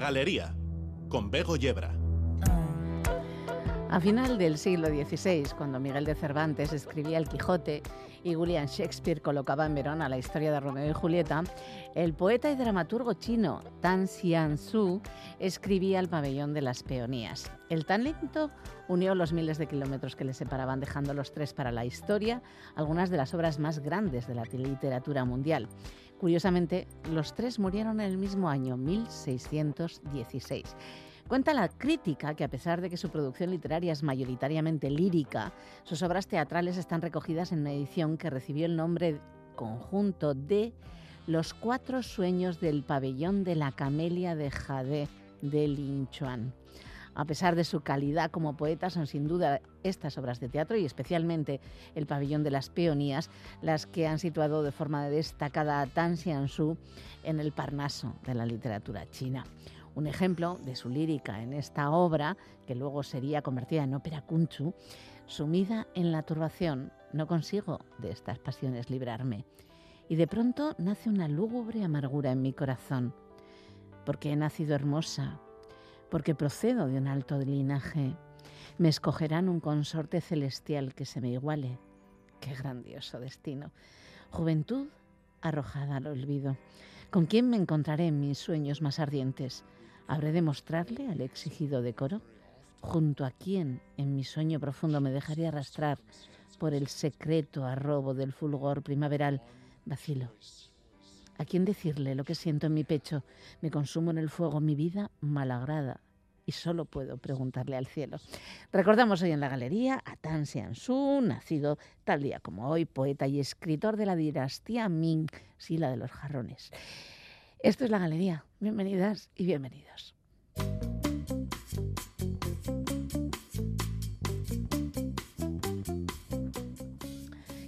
Galería, con Bego Yebra. A final del siglo XVI, cuando Miguel de Cervantes escribía El Quijote y William Shakespeare colocaba en Verona la historia de Romeo y Julieta, el poeta y dramaturgo chino Tan Xian-su escribía El pabellón de las peonías. El talento unió los miles de kilómetros que le separaban, dejando los tres para la historia algunas de las obras más grandes de la literatura mundial. Curiosamente, los tres murieron en el mismo año, 1616. Cuenta la crítica que a pesar de que su producción literaria es mayoritariamente lírica, sus obras teatrales están recogidas en una edición que recibió el nombre conjunto de Los cuatro sueños del pabellón de la camelia de Jade de Lin Chuan. A pesar de su calidad como poeta, son sin duda estas obras de teatro y especialmente El pabellón de las peonías las que han situado de forma destacada a Tan Xiansu en el Parnaso de la literatura china. Un ejemplo de su lírica en esta obra, que luego sería convertida en ópera kunchu, sumida en la turbación, no consigo de estas pasiones librarme. Y de pronto nace una lúgubre amargura en mi corazón, porque he nacido hermosa, porque procedo de un alto linaje. Me escogerán un consorte celestial que se me iguale. Qué grandioso destino. Juventud arrojada al olvido. ¿Con quién me encontraré en mis sueños más ardientes? ¿Habré de mostrarle al exigido decoro? ¿Junto a quién en mi sueño profundo me dejaré arrastrar por el secreto arrobo del fulgor primaveral? Vacilo. ¿A quién decirle lo que siento en mi pecho? Me consumo en el fuego mi vida malagrada y solo puedo preguntarle al cielo. Recordamos hoy en la galería a Tan Xiansu, nacido tal día como hoy, poeta y escritor de la dinastía Ming, sí, la de los jarrones. Esto es la galería. Bienvenidas y bienvenidos.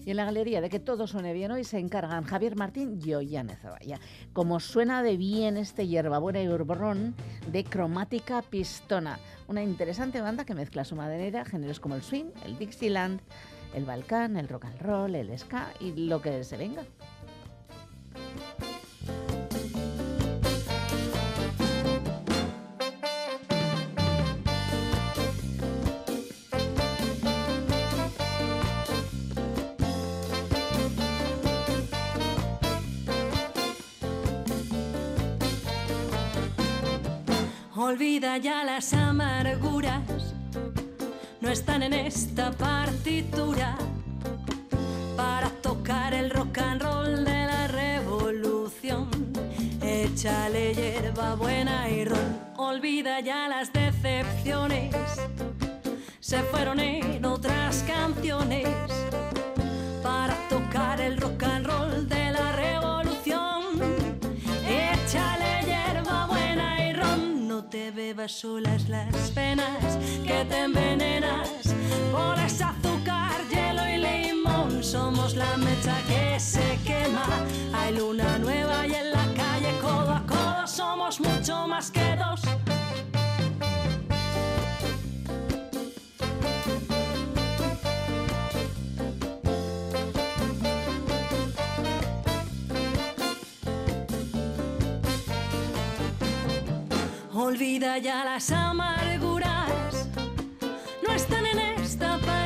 Y en la galería de que todo suene bien hoy se encargan Javier Martín y Ollane Zavalla. Como suena de bien este hierbabuena y urborrón de Cromática Pistona, una interesante banda que mezcla su madera géneros como el swing, el Dixieland, el balcán, el rock and roll, el ska y lo que se venga. Olvida ya las amarguras, no están en esta partitura para tocar el rock and roll de la revolución. Échale hierba buena y ron, olvida ya las decepciones, se fueron en otras canciones para tocar el rock and roll de la revolución. Bebas solas las penas que te envenenas por ese azúcar, hielo y limón. Somos la mecha que se quema, hay luna nueva y en la calle codo a codo somos mucho más que dos. Olvida ya las amarguras, no están en esta partitura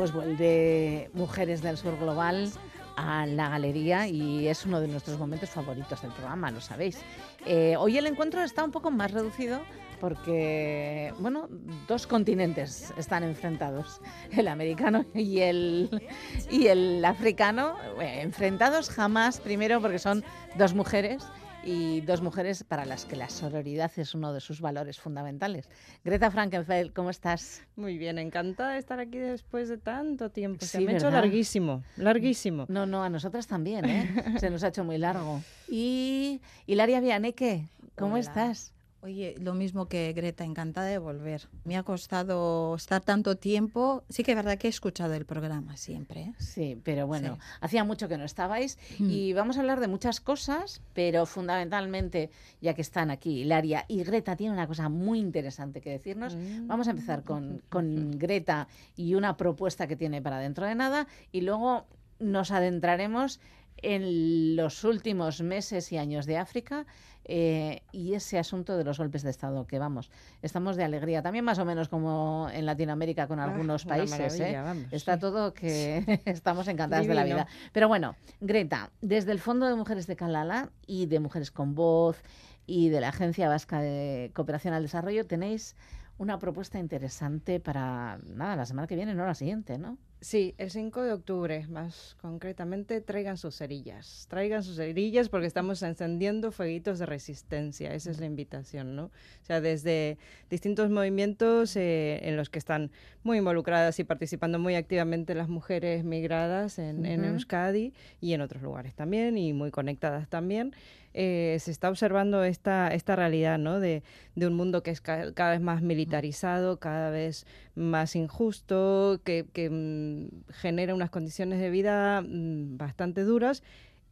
pues vuelve Mujeres del Sur Global a la galería y es uno de nuestros momentos favoritos del programa, lo sabéis. Eh, hoy el encuentro está un poco más reducido porque, bueno, dos continentes están enfrentados, el americano y el, y el africano, eh, enfrentados jamás, primero porque son dos mujeres y dos mujeres para las que la sororidad es uno de sus valores fundamentales. Greta Frankenfeld, ¿cómo estás? Muy bien, encantada de estar aquí después de tanto tiempo. Se me ha hecho larguísimo, larguísimo. No, no, a nosotras también, ¿eh? Se nos ha hecho muy largo. Y Hilaria Vianeque, ¿cómo estás? Oye, lo mismo que Greta, encantada de volver. Me ha costado estar tanto tiempo. Sí que es verdad que he escuchado el programa siempre. ¿eh? Sí, pero bueno, hacía mucho que no estabais mm. y vamos a hablar de muchas cosas, pero fundamentalmente, ya que están aquí Hilaria y Greta tiene una cosa muy interesante que decirnos. Mm. Vamos a empezar con, con Greta y una propuesta que tiene para dentro de nada y luego nos adentraremos en los últimos meses y años de África eh, y ese asunto de los golpes de Estado, que vamos, estamos de alegría, también más o menos como en Latinoamérica con ah, algunos países. ¿eh? Está todo que estamos encantadas de la vida. Pero bueno, Greta, desde el Fondo de Mujeres de Calala y de Mujeres con Voz y de la Agencia Vasca de Cooperación al Desarrollo tenéis una propuesta interesante para, nada, la semana que viene, no la siguiente, ¿no? Sí, el 5 de octubre, más concretamente, traigan sus cerillas. Traigan sus cerillas porque estamos encendiendo fueguitos de resistencia. Esa es la invitación, ¿no? O sea, desde distintos movimientos eh, en los que están muy involucradas y participando muy activamente las mujeres migradas en, en Euskadi y en otros lugares también, y muy conectadas también. Eh, se está observando esta, esta realidad ¿no? de, un mundo que es cada vez más militarizado, cada vez más injusto, que, mm, genera unas condiciones de vida mm, bastante duras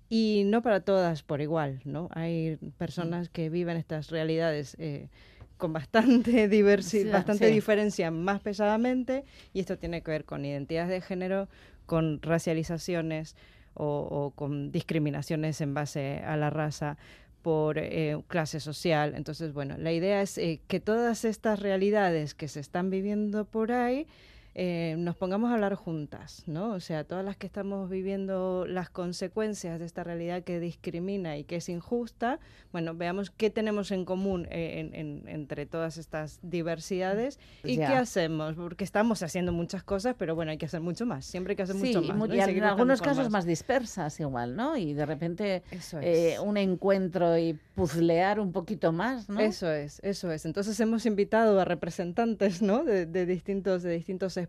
y no para todas por igual. ¿no? Hay personas que viven estas realidades. Eh, con bastante diversidad, bastante diferencia más pesadamente y esto tiene que ver con identidades de género, con racializaciones, o, con discriminaciones en base a la raza por eh, clase social. Entonces, bueno, la idea es eh, que todas estas realidades que se están viviendo por ahí eh, nos pongamos a hablar juntas, ¿no? O sea, todas las que estamos viviendo las consecuencias de esta realidad que discrimina y que es injusta, bueno, veamos qué tenemos en común eh, entre todas estas diversidades y qué hacemos, porque estamos haciendo muchas cosas, pero bueno, hay que hacer mucho más, siempre hay que hacer mucho más. Y, en algunos casos más. dispersas igual, ¿no? Y de repente eh, un encuentro y puzlear un poquito más, ¿no? Eso es, eso es. Entonces hemos invitado a representantes, ¿no? De, de distintos, de distintos espacios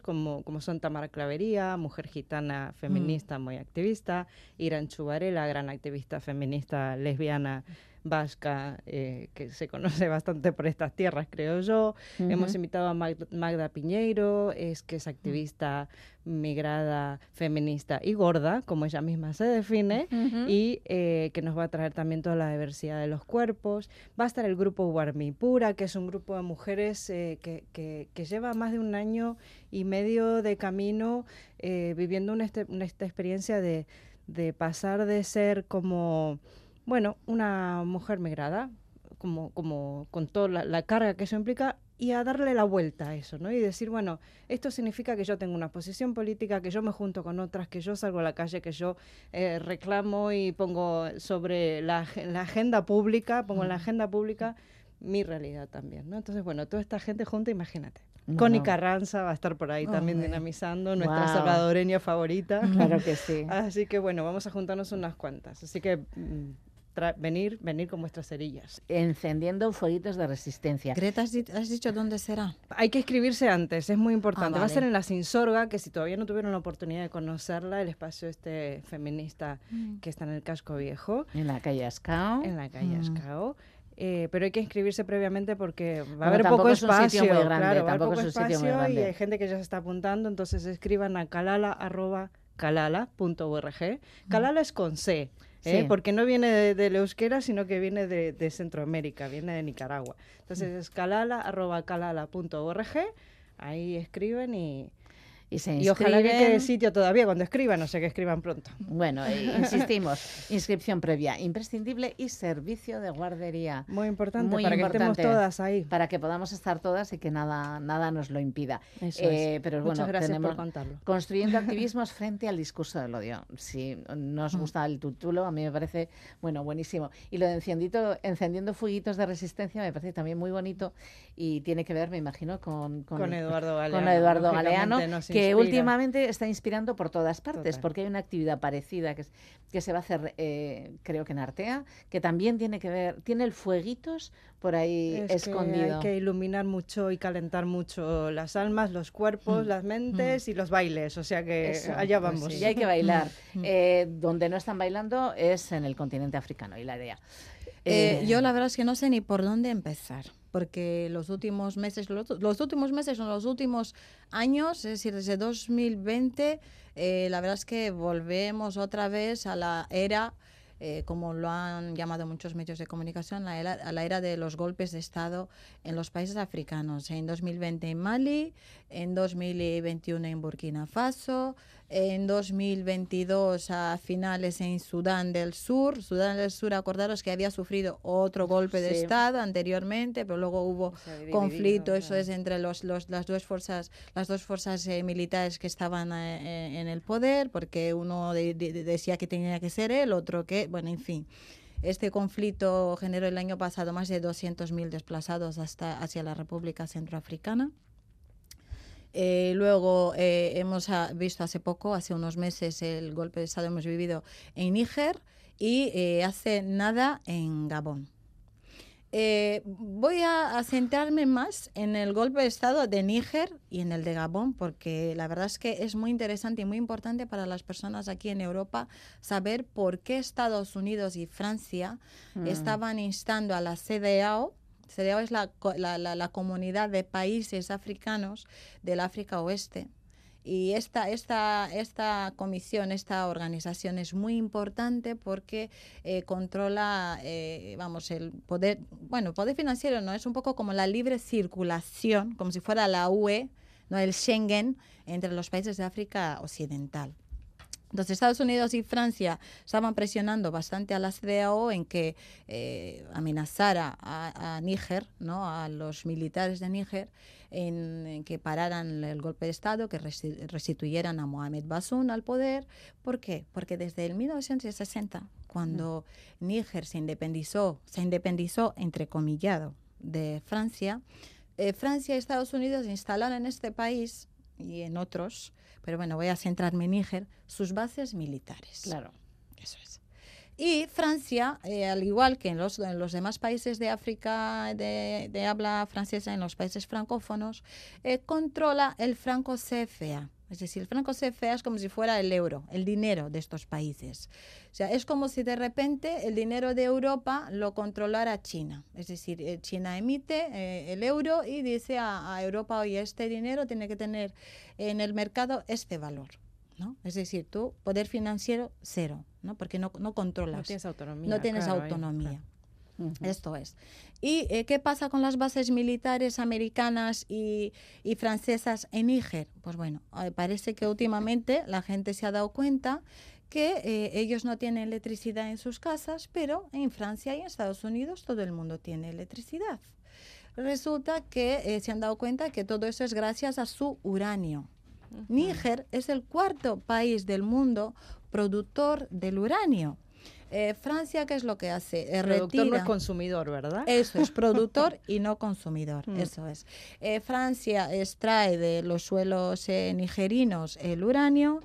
como, como son Tamara Clavería, mujer gitana feminista mm. muy activista, Irán Chubarela, gran activista feminista lesbiana vasca eh, que se conoce bastante por estas tierras, creo yo. Hemos invitado a Magda Piñeiro, es que es activista migrada, feminista y gorda, como ella misma se define, y eh, que nos va a traer también toda la diversidad de los cuerpos. Va a estar el grupo Pura, que es un grupo de mujeres eh, que, que, lleva más de un año y medio de camino viviendo una, este, esta experiencia de, de pasar de ser como bueno, una mujer migrada, como, como con toda la, carga que eso implica, y a darle la vuelta a eso, ¿no? Y decir, bueno, esto significa que yo tengo una posición política, que yo me junto con otras, que yo salgo a la calle, que yo eh, reclamo y pongo sobre la, la agenda pública, pongo en la agenda pública mi realidad también, ¿no? Entonces, bueno, toda esta gente junta, imagínate. Connie Carranza va a a estar por ahí también dinamizando, nuestra salvadoreña favorita. Claro que sí. Así que bueno, vamos a juntarnos unas cuantas. Así que mm, venir, venir con vuestras cerillas. Encendiendo fueguitos de resistencia. Greta, ¿has, dicho dónde será? Hay que inscribirse antes, es muy importante. Ah, Va a ser en la Sinsorga, que si todavía no tuvieron la oportunidad de conocerla, el espacio este feminista mm. que está en el casco viejo. En la calle Ascao. En la calle mm. Ascao. Eh, pero hay que inscribirse previamente porque va a haber poco espacio. muy grande, claro, poco espacio y hay gente que ya se está apuntando, entonces escriban a calala.calala.org. Calala es con C. ¿eh? porque no viene de, del euskera, sino que viene de, Centroamérica, viene de Nicaragua. Entonces es calala, arroba calala.org, ahí escriben y... y se Y ojalá que quede sitio todavía cuando escriban, no sé que escriban pronto. Bueno, eh, insistimos, inscripción previa, imprescindible y servicio de guardería. Muy importante Muy para que importante. estemos todas ahí. Para que podamos estar todas y que nada, nada nos lo impida. Eso Eh, es. Pero Muchas bueno, gracias tenemos por contarlo. construyendo activismos frente al discurso del odio. Si nos Mm. gusta el título, a mí me parece bueno, buenísimo. Y lo de enciendito, encendiendo fueguitos de resistencia me parece también muy bonito y tiene que ver, me imagino, con, Con Eduardo Galeano, con Eduardo lógicamente Galeano, nos que últimamente está inspirando por todas partes, Total. porque hay una actividad parecida que, es- que se va a hacer, eh, creo que en Artea, que también tiene que ver, tiene el fueguitos por ahí Es que escondido. hay que iluminar mucho y calentar mucho las almas, los cuerpos, las mentes y los bailes. O sea que Eso, allá pues vamos. sí. Y hay que bailar. Mm. Eh, donde no están bailando es en el continente africano, y la idea. Eh, yo la verdad es que no sé ni por dónde empezar, porque los últimos meses, los, los últimos meses, no, los últimos años, es decir, desde 2020, eh, la verdad es que volvemos otra vez a la era, eh, como lo han llamado muchos medios de comunicación, la era- a la era de los golpes de Estado en los países africanos. En 2020 en Mali, en 2021 en Burkina Faso, en 2022 a finales en Sudán del Sur. Sudán del Sur, acordaros que había sufrido otro golpe de. Estado anteriormente, pero luego hubo conflicto, eso claro. es entre los, los- las dos fuerzas, las dos fuerzas eh, militares que estaban eh, eh, en el poder, porque uno de- de- decía que tenía que ser él, otro que, bueno, en fin. Este conflicto generó el año pasado más de 200.000 desplazados hasta hacia la República Centroafricana. Eh, luego eh, hemos ah, visto hace poco, hace unos meses, el golpe de Estado hemos vivido en Níger y eh, hace nada en Gabón. Voy a, a centrarme más en el golpe de Estado de Níger y en el de Gabón, porque la verdad es que es muy interesante y muy importante para las personas aquí en Europa saber por qué Estados Unidos y Francia Mm. estaban instando a la CDAO. CDAO es la, la, la- la comunidad de países africanos del África Oeste. Y esta, esta, esta comisión, esta organización es muy importante porque eh, controla, eh, vamos, el poder, bueno, poder financiero no, es un poco como la libre circulación, como si fuera la UE, no el Schengen, entre los países de África Occidental. Entonces Estados Unidos y Francia estaban presionando bastante a la CDAO en que eh, amenazara a, a Níger, ¿no? a los militares de Níger, en, en que pararan el golpe de Estado, que resti- restituyeran a Mohamed Bazoum al poder. ¿Por qué? Porque desde el 1960, cuando Níger se independizó, se independizó entrecomillado de Francia, eh, Francia y Estados Unidos instalaron en este país y en otros, pero bueno, voy a centrarme en Níger, sus bases militares. Claro. Eso es. Y Francia, eh, al igual que en los, en los demás países de África de, de habla francesa, en los países francófonos, eh, controla el franco CFA. Es decir, el franco CFA es como si fuera el euro, el dinero de estos países. O sea, es como si de repente el dinero de Europa lo controlara China. Es decir, eh, China emite eh, el euro y dice a, a Europa, oye, este dinero tiene que tener en el mercado este valor. ¿no? Es decir, tu poder financiero cero, ¿no? porque no, no controlas. No tienes autonomía. No tienes claro, ahí, autonomía. Esto es. ¿Y eh, qué pasa con las bases militares americanas y, y francesas en Níger? Pues bueno, eh, parece que últimamente la gente se ha dado cuenta que eh, ellos no tienen electricidad en sus casas, pero en Francia y en Estados Unidos todo el mundo tiene electricidad. Resulta que se han dado cuenta que todo eso es gracias a su uranio. Níger es el cuarto país del mundo productor del uranio. Eh, Francia, ¿qué es lo que hace? Eh, Productor no es consumidor, ¿verdad? eso es, productor y no consumidor. Mm. Eso es. Eh, Francia extrae de los suelos eh, nigerinos el uranio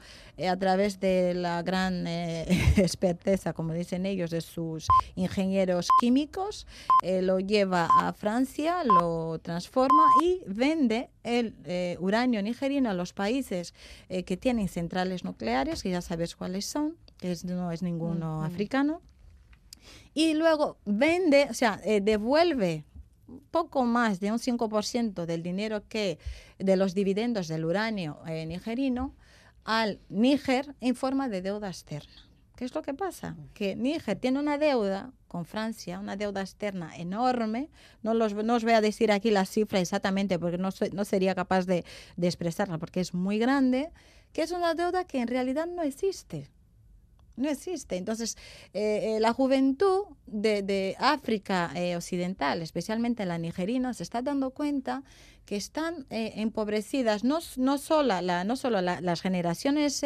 a través de la gran experteza, como dicen ellos, de sus ingenieros químicos. lo lleva a Francia, lo transforma y vende el uranio nigerino a los países que tienen centrales nucleares, que ya sabes cuáles son, que es- no es ninguno africano y luego vende, o sea, eh, devuelve poco más de un 5% del dinero que de los dividendos del uranio eh, nigerino al Níger en forma de deuda externa. ¿Qué es lo que pasa? Que Níger tiene una deuda con Francia, una deuda externa enorme. No, los, no os voy a decir aquí la cifra exactamente porque no, no sería capaz de, de expresarla porque es muy grande, que es una deuda que en realidad no existe no existe. Entonces, eh, eh, la juventud de, África eh, Occidental, especialmente la nigerina, se está dando cuenta que están empobrecidas no, no solo, la, no solo las generaciones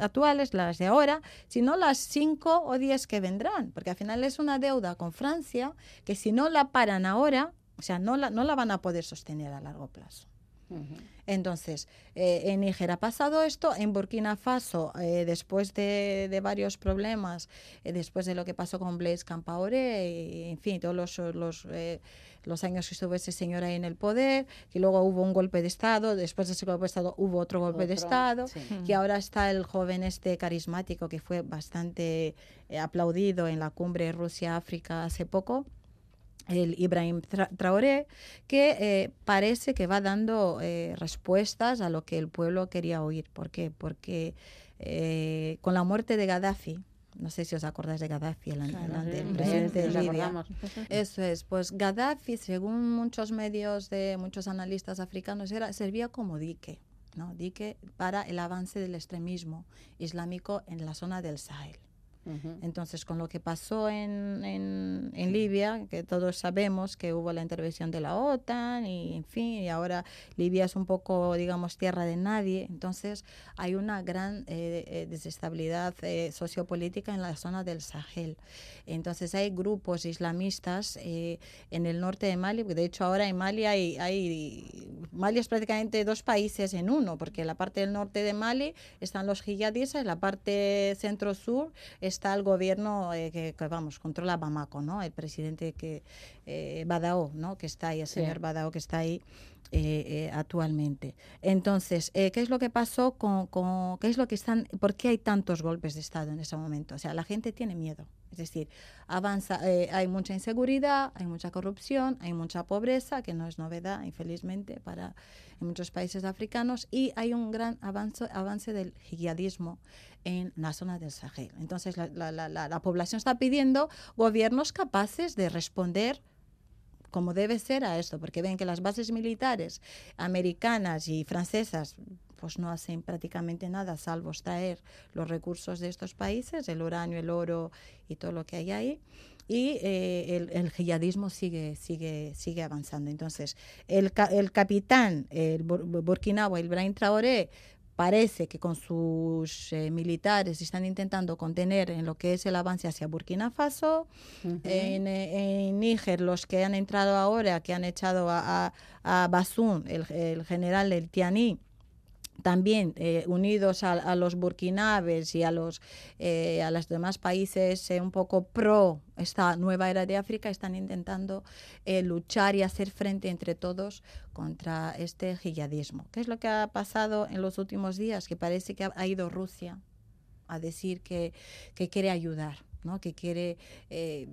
actuales, las de ahora, sino las cinco o diez que vendrán, porque al final es una deuda con Francia que si no la paran ahora, o sea, no la, no la van a poder sostener a largo plazo. Entonces, eh, en Níger ha pasado esto, en Burkina Faso, eh, después de, varios problemas, eh, después de lo que pasó con Blaise Campaoré, en fin, todos los, los, años que estuvo ese señor ahí en el poder, que luego hubo un golpe de Estado, después de ese golpe de Estado hubo otro golpe de Estado, y ahora está el joven este carismático que fue bastante aplaudido en la cumbre Rusia-África hace poco el Ibrahim Traoré, que eh, parece que va dando eh, respuestas a lo que el pueblo quería oír. ¿Por qué? Porque eh, con la muerte de Gaddafi, no sé si os acordáis de Gaddafi, el, presidente de Libia. Eso es, pues Gaddafi, según muchos medios de muchos analistas africanos, era, servía como dique, ¿no? dique para el avance del extremismo islámico en la zona del Sahel. Entonces, con lo que pasó en, en, Libia, que todos sabemos que hubo la intervención de la OTAN y, en fin, y ahora Libia es un poco, digamos, tierra de nadie. Entonces, hay una gran eh, eh, desestabilidad eh, sociopolítica en la zona del Sahel. Entonces, hay grupos islamistas en el norte de Mali. De hecho, ahora en Mali hay, hay, Mali es prácticamente dos países en uno, porque en la parte del norte de Mali están los yihadistas, en la parte centro-sur está el gobierno eh, que, vamos, controla Bamako, ¿no? El presidente que, eh, Badao, ¿no? Que está ahí, el señor Badao que está ahí eh, eh, actualmente. Entonces, ¿qué es lo que pasó con, con, qué es lo que están, por qué hay tantos golpes de Estado en ese momento? O sea, la gente tiene miedo. Es decir, avanza, hay mucha inseguridad, hay mucha corrupción, hay mucha pobreza, que no es novedad, infelizmente, para en muchos países africanos, y hay un gran avance, avance del jihadismo en la zona del Sahel. Entonces, la, población está pidiendo gobiernos capaces de responder como debe ser a esto, porque ven que las bases militares americanas y francesas pues no hacen prácticamente nada salvo extraer los recursos de estos países, el uranio, el oro y todo lo que hay ahí. Y eh, el, el jihadismo sigue, sigue, sigue avanzando. Entonces, el, el capitán, el burkinabo, el Brain Traoré, parece que con sus eh, militares están intentando contener en lo que es el avance hacia Burkina Faso. en, eh, en, Níger, los que han entrado ahora, que han echado a, a, Basún, el, el general el Tianí, también eh, unidos a, los burkinabes y a los, eh, a los demás países eh, un poco pro esta nueva era de África, están intentando luchar y hacer frente entre todos contra este jihadismo. ¿Qué es lo que ha pasado en los últimos días? Que parece que ha, ido Rusia a decir que, que quiere ayudar que quiere eh,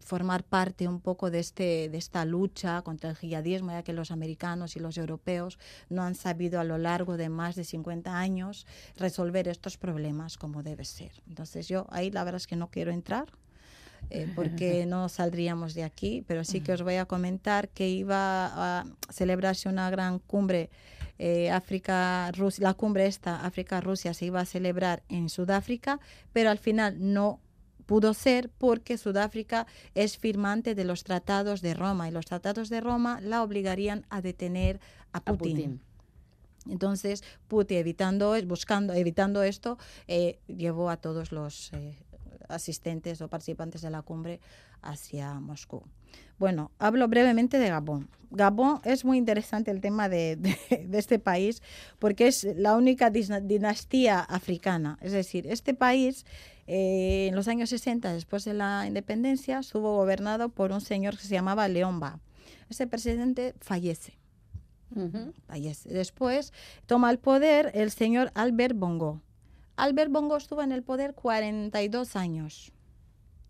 formar parte un poco de, este, de esta lucha contra el jihadismo, ya que los americanos y los europeos no han sabido a lo largo de más de 50 años resolver estos problemas como debe ser. Entonces yo ahí la verdad es que no quiero entrar. Eh, porque no saldríamos de aquí, pero sí que os voy a comentar que iba a celebrarse una gran cumbre eh, África, Rusia, la cumbre esta, África-Rusia, se iba a celebrar en Sudáfrica, pero al final no pudo ser porque Sudáfrica es firmante de los tratados de Roma y los tratados de Roma la obligarían a detener a Putin. Entonces, Putin, evitando, buscando, evitando esto, eh, llevó a todos los eh, asistentes o participantes de la cumbre hacia Moscú. Bueno, hablo brevemente de Gabón. Gabón es muy interesante el tema de, de, este país porque es la única dinastía africana. Es decir, este país eh, en los años 60, después de la independencia, estuvo gobernado por un señor que se llamaba Leomba. Ese presidente fallece. fallece. Después toma el poder el señor Albert Bongo. Albert Bongo estuvo en el poder 42 años.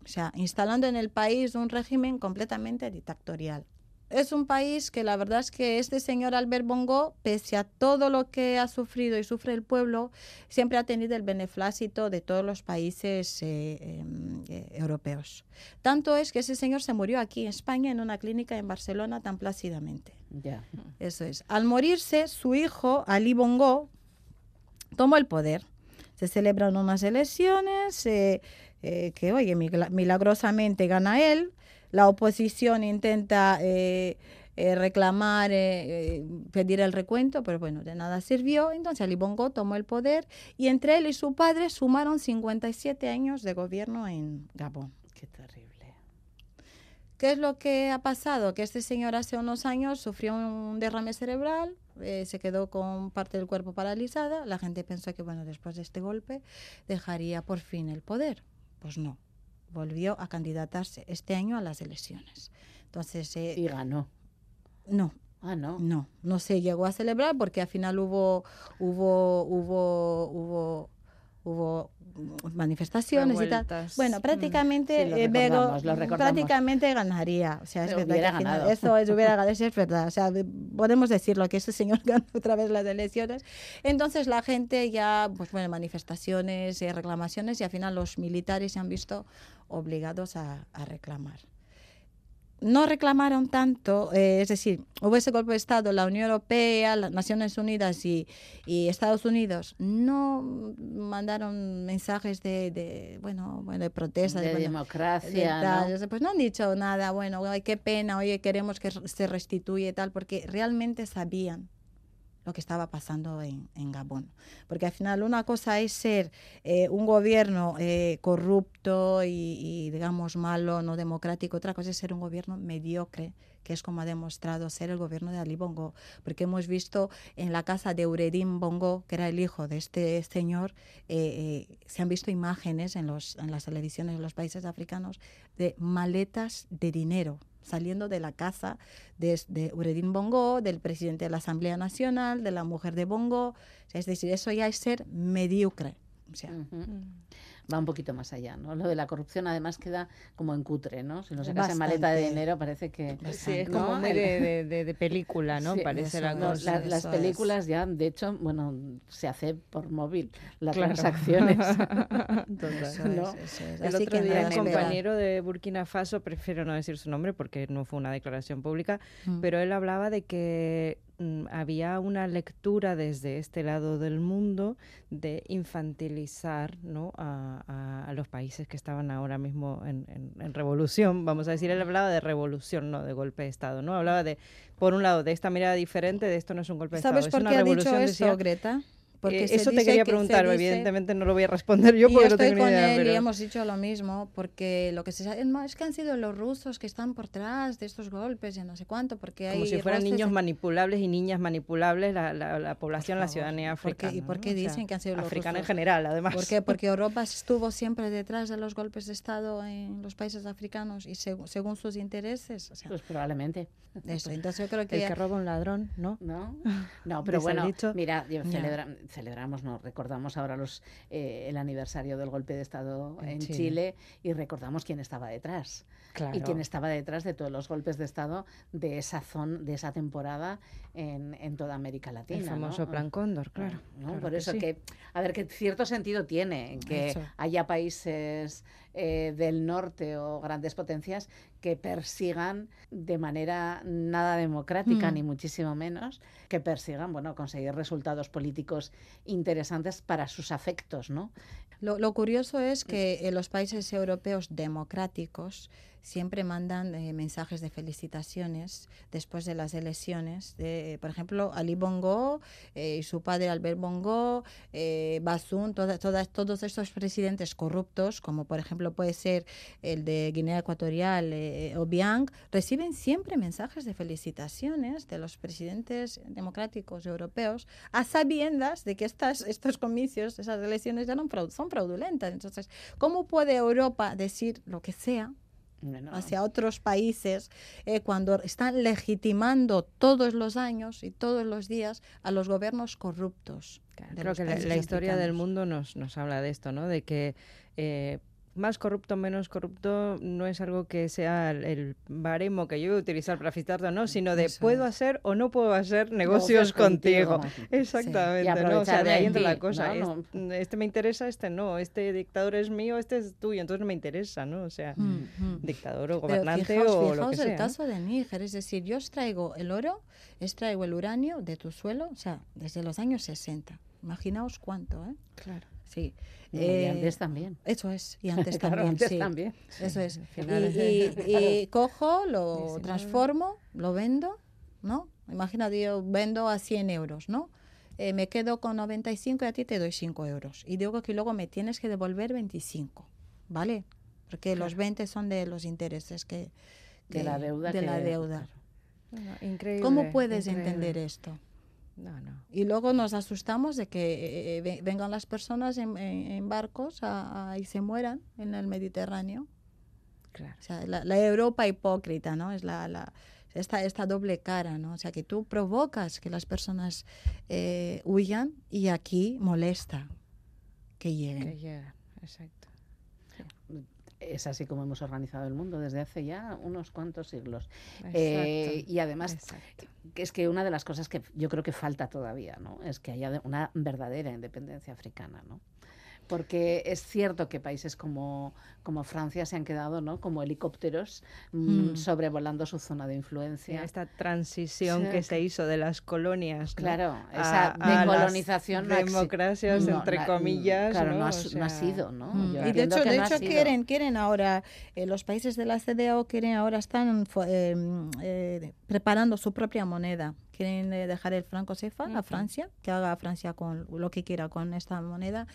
O sea, instalando en el país un régimen completamente dictatorial. Es un país que la verdad es que este señor Albert Bongo, pese a todo lo que ha sufrido y sufre el pueblo, siempre ha tenido el beneplácito de todos los países eh, em, eh, europeos. Tanto es que ese señor se murió aquí en España, en una clínica en Barcelona, tan plácidamente. Ya. Eso es. Al morirse, su hijo, Ali Bongo, tomó el poder. Se celebran unas elecciones eh, que, oye, milagrosamente gana él. La oposición intenta eh, eh, reclamar, eh, eh, pedir el recuento, pero bueno, de nada sirvió. Entonces Ali Bongo tomó el poder y entre él y su padre sumaron 57 años de gobierno en Gabón. Qué terrible. ¿Qué es lo que ha pasado? Que este señor hace unos años sufrió un derrame cerebral, eh, se quedó con parte del cuerpo paralizada. La gente pensó que, bueno, después de este golpe dejaría por fin el poder. Pues no, volvió a candidatarse este año a las elecciones. Entonces, eh, Y ganó. no, Ah, no. no, no se llegó a celebrar porque al final hubo, hubo, hubo, hubo, hubo manifestaciones y tal. Bueno, Mm. prácticamente Sí, lo eh, lo prácticamente ganaría. O sea, es Pero verdad que final eso es, hubiera ganado, es verdad. O sea, de- podemos decirlo que ese señor ganó otra vez las elecciones. Entonces la gente ya, pues bueno, manifestaciones, eh, reclamaciones y al final los militares se han visto obligados a, a reclamar no reclamaron tanto, eh, es decir, hubo ese golpe de Estado, la Unión Europea, las Naciones Unidas y, y Estados Unidos no mandaron mensajes de, de, bueno, bueno, de protesta, De bueno, de democracia, tal, ¿no? pues no han dicho nada, bueno, ay, qué pena, oye, queremos que se restituya y tal, porque realmente sabían lo que estaba pasando en, Gabón. Porque al final una cosa es ser eh, un gobierno eh, corrupto y, digamos, malo, no democrático, otra cosa es ser un gobierno mediocre, que es como ha demostrado ser el gobierno de Ali Bongo, porque hemos visto en la casa de Euredín Bongo, que era el hijo de este señor, eh, se han visto imágenes en, en las televisiones de los países africanos de maletas de dinero saliendo de la casa de, de Uredin Bongo, del presidente de la Asamblea Nacional, de la mujer de Bongo. O sea, es decir, eso ya es ser mediocre. O sea, Ujú. Va un poquito más allá, ¿no? Lo de la corrupción además queda como en cutre, ¿no? Si no se casa en maleta de dinero parece que... Sí, es ¿no? como muy El- de, de- de- de película, ¿no? Sí, Parece eso la No, la- cosa. las eso películas ya, de hecho, bueno, se hace por móvil, las Claro. transacciones. eso ¿no? es, eso es. El Así otro que día espera. compañero de Burkina Faso, prefiero no decir su nombre porque no fue una declaración pública, Mm. pero él hablaba de que había una lectura desde este lado del mundo de infantilizar ¿no? a, a- a los países que estaban ahora mismo en, en- en revolución. Vamos a decir, él hablaba de revolución, no de golpe de Estado. ¿no? Hablaba de, por un lado, de esta mirada diferente, de esto no es un golpe de ¿Sabes Estado, por es una qué ha dicho eso, decía. Greta? Eh, se eso te quería que- preguntar, dice- evidentemente no lo voy a responder yo Y yo porque no estoy tengo con idea. él y pero- hemos dicho lo mismo, porque lo que se sabe no, es que han sido los rusos que están por detrás de estos golpes y no sé cuánto, porque como hay si fueran niños manipulables y niñas manipulables la, la, la población, la favor, ciudadanía ¿y por qué- africana. y por ¿no? qué O sea, dicen que han sido los africana en rusos? general, además. ¿Por qué? Porque Europa estuvo siempre detrás de los golpes de Estado en los países africanos y segu- según sus intereses. O sea, Pues probablemente. eso. Entonces yo creo El que... que roba un ladrón, ¿no? ¿No? No, pero bueno, dicho. mira, yo Ya. celebra- celebramos, no, recordamos ahora los eh, el aniversario del golpe de Estado En en, Chile. Chile. y recordamos quién estaba detrás. Claro. Y quién estaba detrás de todos los golpes de Estado de esa zona, de esa temporada en, en toda América Latina. El famoso ¿no? Plan Cóndor, claro. ¿no? claro Por que eso sí. que, a ver, que cierto sentido tiene que Eso. haya países eh, del norte o grandes potencias que persigan de manera nada democrática, Mm. ni muchísimo menos, que persigan, bueno, conseguir resultados políticos interesantes para sus afectos, ¿no? Lo, lo curioso es que eh, los países europeos democráticos siempre mandan eh, mensajes de felicitaciones después de las elecciones. De, por ejemplo, Ali Bongo eh, y su padre Albert Bongo, eh, toda- todas- todos estos presidentes corruptos, como por ejemplo puede ser el de Guinea Ecuatorial, eh, Obiang, reciben siempre mensajes de felicitaciones de los presidentes democráticos europeos a sabiendas de que estas, estos comicios, esas elecciones ya no son fraudulentas. Entonces, ¿cómo puede Europa decir lo que sea Hacia otros países eh, cuando están legitimando todos los años y todos los días a los gobiernos corruptos? Claro, Creo que la, historia del mundo nos, nos habla de esto, ¿no? De que eh, más corrupto, menos corrupto, no es algo que sea el, el baremo que yo voy a utilizar para o no, sino de Eso puedo es. hacer o no puedo hacer negocios, Negocios contigo. contigo. Exactamente, ¿no? O sea, de ahí entra la cosa. ¿no? es- Este me interesa, este no. Este dictador es mío, este es tuyo, entonces no me interesa, ¿no? O sea, Mm, mm. dictador o Pero gobernante fijaos, o lo que el sea. ¿no? caso de Níger, es decir, yo extraigo el oro, extraigo el uranio de tu suelo, o sea, desde los años 60. Imaginaos cuánto, ¿eh? Claro. Sí. Y Eh, antes también. Eso es, y antes Claro, también, antes sí. también. Eso es. Y, de- y- y cojo, lo 19. transformo, lo vendo, ¿no? Imagínate, yo vendo a 100 euros, ¿no? Eh, me quedo con 95 y a ti te doy 5 euros. Y digo que luego me tienes que devolver 25, ¿vale? Porque los 20 son de los intereses que... De que- la deuda. De que- la deuda. Bueno, increíble. ¿Cómo puedes increíble. entender esto? No, no. Y luego nos asustamos de que eh, ve- vengan las personas en, en- en barcos a- a- y se mueran en el Mediterráneo. Claro. O sea, la, la Europa hipócrita, ¿no? Es la, la- esta, esta doble cara, ¿no? O sea, que tú provocas que las personas eh, huyan y aquí molesta que lleguen. Que llega, exacto. Es así como hemos organizado el mundo desde hace ya unos cuantos siglos. Eh, y además, exacto. es que una de las cosas que yo creo que falta todavía, ¿no? Es que haya una verdadera independencia africana, ¿no? Porque es cierto que países como, como Francia se han quedado, ¿no? Como helicópteros mm, Mm. sobrevolando su zona de influencia. esta transición Sí. que se hizo de las colonias. ¿no? Claro, a- esa a las decolonización no ha exi- democracias, no, entre comillas. Claro, no, ¿no? ha, O su- no ha sea, sido, ¿no? Mm. Yo Y de hecho, que de no ha hecho sido. quieren, quieren ahora, eh, los países de la CDAO quieren ahora están eh, preparando su propia moneda. Quieren eh, dejar el franco CFA a. Francia, que haga Francia con lo que quiera con esta moneda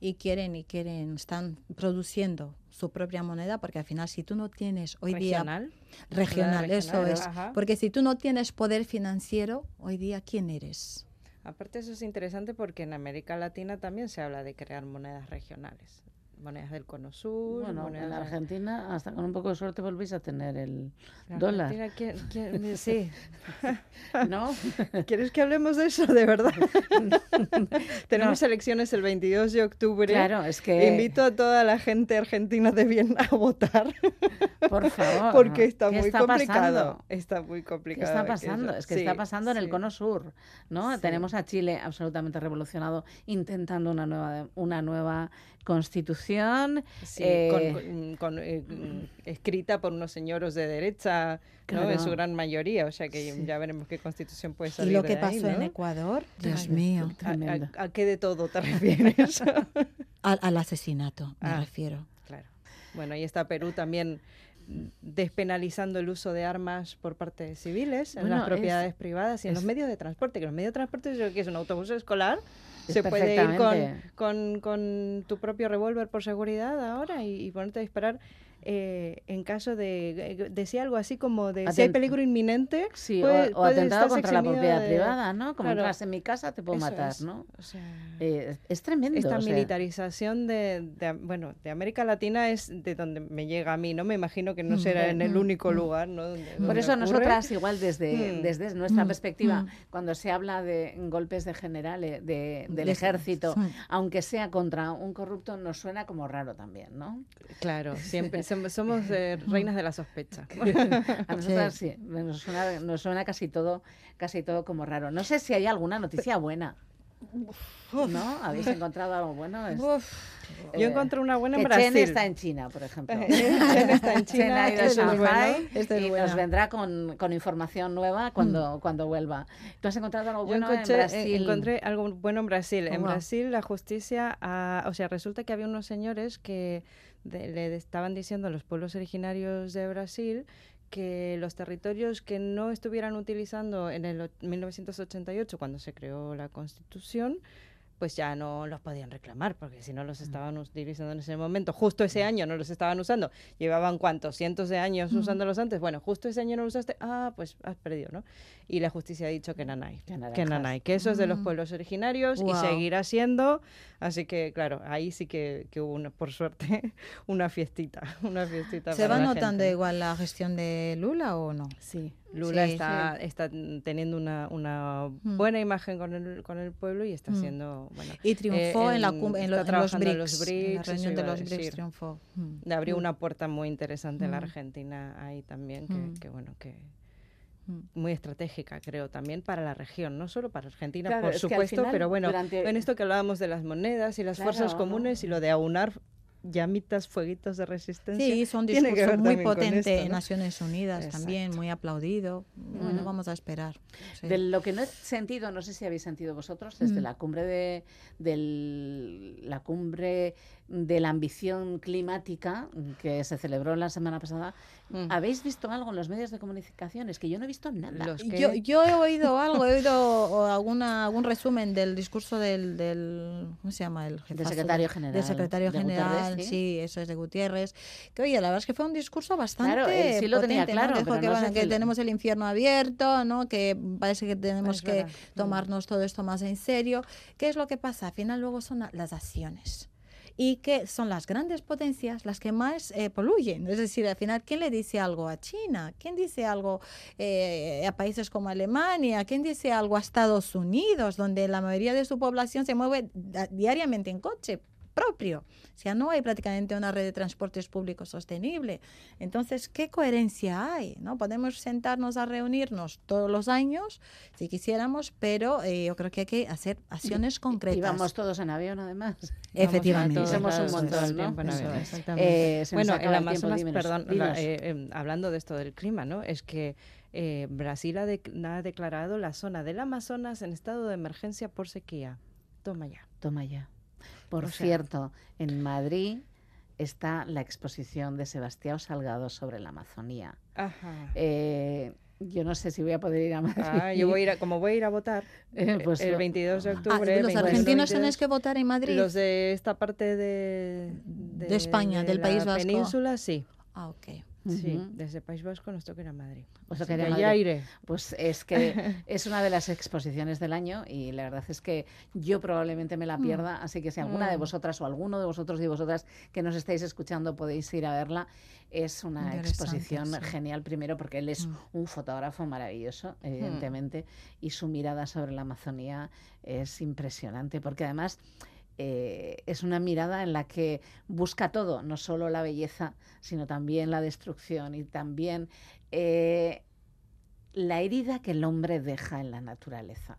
y quieren y quieren están produciendo su propia moneda porque al final si tú no tienes hoy día regional. regional, eso es, ajá. porque si tú no tienes poder financiero hoy día quién eres. Aparte eso es interesante porque en América Latina también se habla de crear monedas regionales. Monedas del Cono Sur. Bueno, en de- Argentina, hasta con un poco de suerte, volvéis a tener el dólar. ¿quién- quién- sí. ¿No? ¿Quieres que hablemos de eso, de verdad? Tenemos elecciones el 22 de octubre. Claro, es que. Invito a toda la gente argentina de bien a votar Por favor. porque está ¿qué muy está complicado. pasando? Está muy ¿Qué complicado. está pasando? Es que Sí, está pasando en el cono sur, ¿no? Sí. Tenemos a Chile absolutamente revolucionado intentando una nueva una nueva constitución. Sí, Eh, con- con- con, eh, mm, escrita por unos señores de derecha, ¿no? En Claro. su gran mayoría. O sea que Sí. ya veremos qué constitución puede Y salir lo que de ahí, pasó en ¿no? Ecuador, Dios Ay, mío, ¿A, Tremendo. a- a qué de todo te refieres? al, al asesinato me Ah. refiero. claro. Bueno, ahí está Perú también despenalizando el uso de armas por parte de civiles en Bueno, las es- propiedades privadas y en los es- medios de transporte, que los medios de transporte yo creo que es un autobús escolar, Es se puede ir con, con, con tu propio revólver por seguridad ahora y, y ponerte a disparar eh, en caso de, eh, decía algo así como de si hay Atent- peligro inminente, Sí, puede- o, o puede atentado contra la propiedad de- privada, ¿no? Como Claro. entras en mi casa, te puedo Eso matar, es. ¿no? O sea, Eh, es- tremendo. esta o sea, militarización de, de bueno de América Latina es de donde me llega a mí no me imagino que no será en el Mm, único mm. lugar no Donde- Por donde eso ocurre. nosotras, igual desde, Mm. desde nuestra Mm, perspectiva, mm. cuando se habla de golpes de generales, de, del ejército, aunque sea contra un corrupto, nos suena como raro también, ¿no? claro siempre somos eh, reinas de la sospecha A nosotras sí, nos, suena, nos suena casi todo, casi todo como raro. No sé si hay alguna noticia buena. ¿No? ¿Habéis encontrado algo bueno? Es- yo eh, encontré una buena en que Brasil Chen está en China, por ejemplo. Chen está en Chen China ha ido a eso es bueno. Shanghai Esta es y nos vendrá con, con información nueva cuando, cuando vuelva. ¿Tú has encontrado algo Yo bueno encontré, en eh, Brasil? encontré algo bueno en Brasil. Oh, en. Brasil la justicia, ha- o sea, resulta que había unos señores que de- le estaban diciendo a los pueblos originarios de Brasil que los territorios que no estuvieran utilizando en el o- 1988, cuando se creó la Constitución, pues ya no los podían reclamar, porque si no los estaban utilizando en ese momento, justo ese año no los estaban usando, llevaban cuántos, cientos de años usándolos antes, bueno, justo ese año no lo usaste, ah, pues has perdido, ¿no? Y la justicia ha dicho que nanay, Que nanay, que eso es de los Mm. pueblos originarios y seguirá siendo, así que claro, ahí sí que, que hubo, una, por suerte, una fiestita, una fiestita ¿Se para va la notando gente. igual la gestión de Lula o no? Sí, Lula Sí, está, está teniendo una, una Mm. buena imagen con el, con el pueblo y está Mm. siendo, bueno, Y triunfó Eh, en, la en- cum- en, está lo- en los trabajando BRICS, en los en la reunión de los BRICS decir. triunfó. Mm. le abrió Mm. una puerta muy interesante a la Mm. Argentina ahí también, que, Mm. que bueno, que Mm. Muy estratégica, creo, también para la región, no solo para Argentina, Claro, por supuesto, final, pero bueno, durante- en esto que hablábamos de las monedas y las fuerzas Claro, comunes y lo de aunar llamitas, fueguitos de resistencia. Sí, hizo un tiene que discurso ver muy también con potente esto, en ¿no? Naciones Unidas también, Exacto. muy aplaudido. Bueno, Ujú. vamos a esperar. sí. De lo que no he sentido, no sé si habéis sentido vosotros, desde Mm. la cumbre de del- la cumbre de la ambición climática que se celebró la semana pasada, Mm. ¿habéis visto algo en los medios de comunicación? Es que yo no he visto nada. Los que- Yo, yo he oído algo, he oído o alguna, algún resumen del discurso del, del ¿cómo se llama? El jefazo secretario general Del secretario de Guterres, general, ¿sí? sí. eso es de Gutiérrez. Que oye, la verdad es que fue un discurso bastante Claro, él sí lo tenía claro, Que dijo pero que, no bueno, sé que si lo- tenemos el infierno abierto, ¿no? Que parece que tenemos que verdad. tomarnos todo esto más en serio. ¿Qué es lo que pasa? Al final luego son la- las acciones y que son las grandes potencias las que más eh, poluyen. Es decir, al final, ¿quién le dice algo a China? ¿Quién dice algo eh, a países como Alemania? ¿Quién dice algo a Estados Unidos, donde la mayoría de su población se mueve diariamente en coche? Propio. O sea, no hay prácticamente una red de transportes públicos sostenible. Entonces, ¿qué coherencia hay? ¿no? Podemos sentarnos a reunirnos todos los años, si quisiéramos, pero eh, yo creo que hay que hacer acciones concretas. Y vamos todos en avión, además. Efectivamente. Somos un montón, ¿no? tiempo en. Eh, bueno, tiempo, Amazonas, dímenos, perdón, la- eh, eh, hablando de esto del clima, ¿no? Es que eh, Brasil ha, dec- ha declarado la zona del Amazonas en estado de emergencia por sequía. Toma ya. Toma ya. Por O sea- cierto, en Madrid está la exposición de Sebastián Salgado sobre la Amazonía. Ajá. Eh, yo no sé si voy a poder ir a Madrid. Ah, yo voy a ir a, como voy a ir a votar Eh, pues el lo- 22 de Ah, octubre. los 21, argentinos 22, tenéis que votar en Madrid. Los de esta parte de, De España, del la País Vasco. península, sí. Ah, ok. Sí, desde País Vasco nos toca ir a Madrid. Os Así toca ir a que Madrid. allá iré. Pues es que es una de las exposiciones del año y la verdad es que yo probablemente me la pierda, así que si alguna de Mm. vosotras o alguno de vosotros y vosotras que nos estáis escuchando podéis ir a verla, es una exposición sí. genial primero porque él es Mm. un fotógrafo maravilloso, evidentemente, y su mirada sobre la Amazonía es impresionante porque además eh, es una mirada en la que busca todo, no solo la belleza, sino también la destrucción y también eh, la herida que el hombre deja en la naturaleza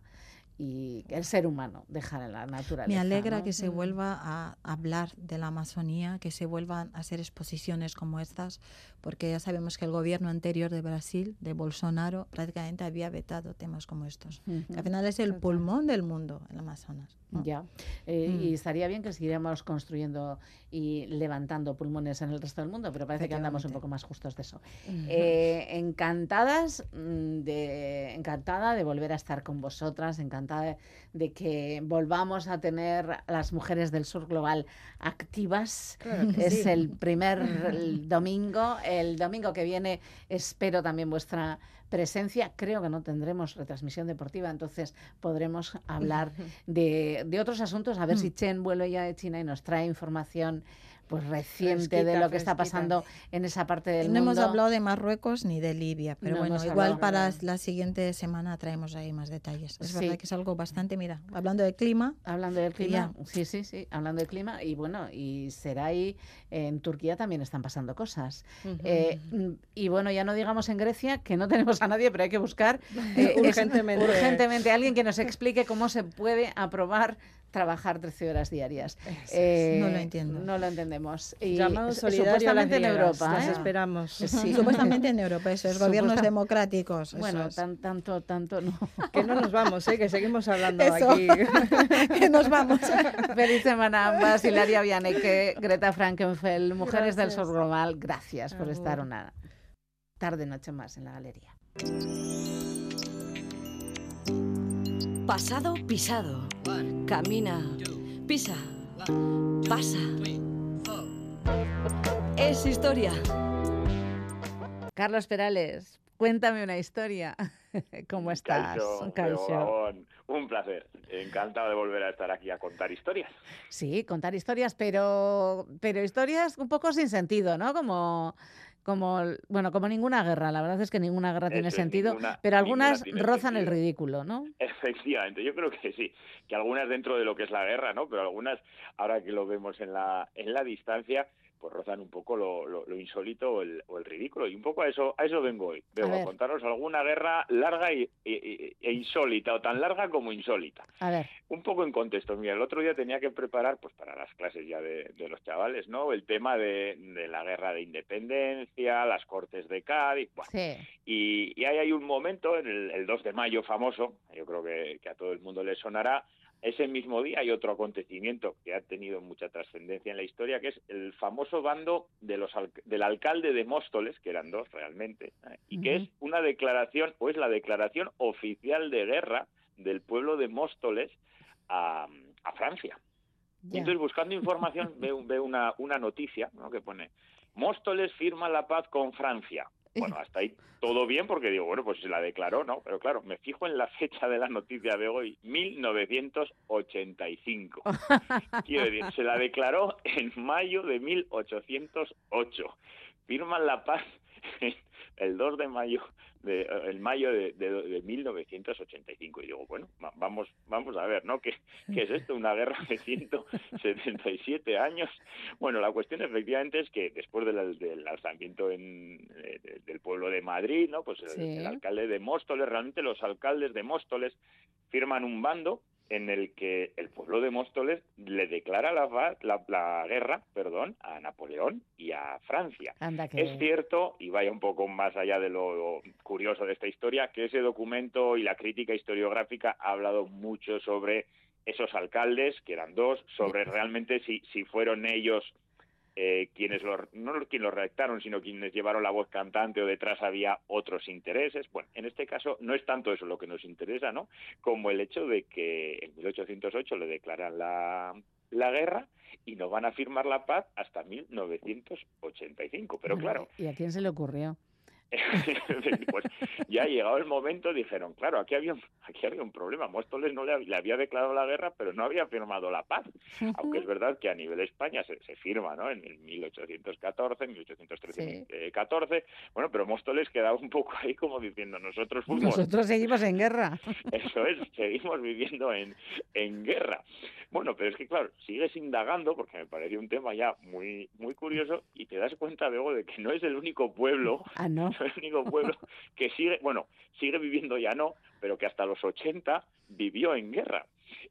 y el ser humano deja en la naturaleza. Me alegra ¿no? que se Mm. vuelva a hablar de la Amazonía, que se vuelvan a hacer exposiciones como estas, porque ya sabemos que el gobierno anterior de Brasil, de Bolsonaro, prácticamente había vetado temas como estos. Que al final es el pulmón del mundo, el Amazonas. ¿no? Ya. Eh, Mm. Y estaría bien que siguiéramos construyendo y levantando pulmones en el resto del mundo, pero parece que andamos un poco más justos de eso. Eh, encantadas mm, de encantada de volver a estar con vosotras, encantada de, que volvamos a tener a las mujeres del sur global activas. Claro Es sí. el primer el domingo. El domingo que viene espero también vuestra presencia. Creo que no tendremos retransmisión deportiva, entonces podremos hablar de, de otros asuntos. A ver si Chen vuelve ya de China y nos trae información pues reciente de lo que está pasando en esa parte del no mundo. hemos hablado de Marruecos ni de Libia, pero No bueno, igual para la siguiente semana traemos ahí más detalles. Es Sí. verdad que es algo bastante, mira, hablando de clima, Hablando del clima, Ya. sí, sí, sí, hablando del clima, y bueno, y será ahí, en Turquía también están pasando cosas. Eh, y bueno, ya no digamos en Grecia, que no tenemos a nadie, pero hay que buscar eh, Urgentemente. urgentemente alguien que nos explique cómo se puede aprobar trabajar 13 horas diarias. Eh, No lo entiendo. No lo entendemos. Y Llamado supuestamente en Europa. Las ¿eh? esperamos. Sí. supuestamente en Europa, eso es, gobiernos Supuesta- democráticos. eso Bueno, es. tan, tanto, tanto no. Que no nos vamos, ¿eh? que seguimos hablando Eso. aquí. que nos vamos. Feliz semana a ambas. Hilaria Vianeke, Greta Frankenfeld, Mujeres del Gracias. Sur Global. Gracias por estar una tarde, noche más en la galería. Pasado pisado. Camina. Pisa. Pasa. Es historia. Carlos Perales, cuéntame una historia. ¿Cómo estás? Un placer. Encantado de volver a estar aquí a contar historias. Sí, contar historias, pero, pero historias un poco sin sentido, ¿no? Como, como, bueno, como ninguna guerra. La verdad es que ninguna guerra tiene Eso sentido, ninguna- pero algunas rozan el ridículo, ¿no? Efectivamente, yo creo que sí, que algunas dentro de lo que es la guerra, ¿no? Pero algunas, ahora que lo vemos en la, en la distancia, pues rozan un poco lo, lo- lo insólito o el, o el ridículo. Y un poco a eso, a eso vengo hoy. Vengo a, contaros alguna guerra larga y, e insólita, o tan larga como insólita. A ver, Un poco en contexto, mira, el otro día tenía que preparar, pues para las clases ya de, de los chavales, ¿no? El tema de, de la guerra de independencia, las cortes de Cádiz, bueno, sí. y, y ahí hay un momento, en el, el 2 de mayo famoso, yo creo que, que a todo el mundo le sonará, ese mismo día hay otro acontecimiento que ha tenido mucha trascendencia en la historia, que es el famoso bando de los al- del alcalde de Móstoles, que eran dos realmente, ¿eh? y que es una declaración, o es la declaración oficial de guerra del pueblo de Móstoles a, a Francia. Y entonces, buscando información, veo, veo una, una noticia ¿no? que pone, Móstoles firma la paz con Francia. Bueno, hasta ahí todo bien porque digo, bueno, pues se la declaró, ¿no? Pero claro, me fijo en la fecha de la noticia de hoy, 1985. Quiero decir, se la declaró en mayo de 1808. Firman la paz el 2 de mayo de el mayo de, de- de 1985 y digo bueno va- vamos vamos a ver no qué, qué es esto una guerra de 177 años. Bueno la cuestión efectivamente es que después del, del alzamiento en, eh, de- del pueblo de Madrid no pues el, Sí. el alcalde de Móstoles realmente los alcaldes de Móstoles firman un bando en el que el pueblo de Móstoles le declara la, la, la guerra perdón a Napoleón y a Francia. Que... es cierto, y vaya un poco más allá de lo curioso de esta historia, que ese documento y la crítica historiográfica ha hablado mucho sobre esos alcaldes, que eran dos, sobre realmente si, si fueron ellos eh, quienes lo, no quienes lo redactaron, sino quienes llevaron la voz cantante o detrás había otros intereses. Bueno, en este caso no es tanto eso lo que nos interesa, ¿no? Como el hecho de que en 1808 le declaran la, la guerra y no van a firmar la paz hasta 1985. Pero claro, ¿Y a quién se le ocurrió? pues ya llegado el momento dijeron, claro, aquí había un, aquí había un problema. Móstoles no le, hab- le había declarado la guerra, pero no había firmado la paz. Aunque es verdad que a nivel España se, se firma, ¿no? En el 1814, 1813, eh, 14. Bueno, pero Móstoles quedaba un poco ahí como diciendo, nosotros fuimos Nosotros seguimos en guerra. eso es, seguimos viviendo en, en guerra. Bueno, pero es que claro, sigues indagando porque me pareció un tema ya muy muy curioso y te das cuenta luego de que no es el único pueblo, Ah, no. Es el único pueblo que sigue, bueno, sigue viviendo ya no, pero que hasta los 80 vivió en guerra.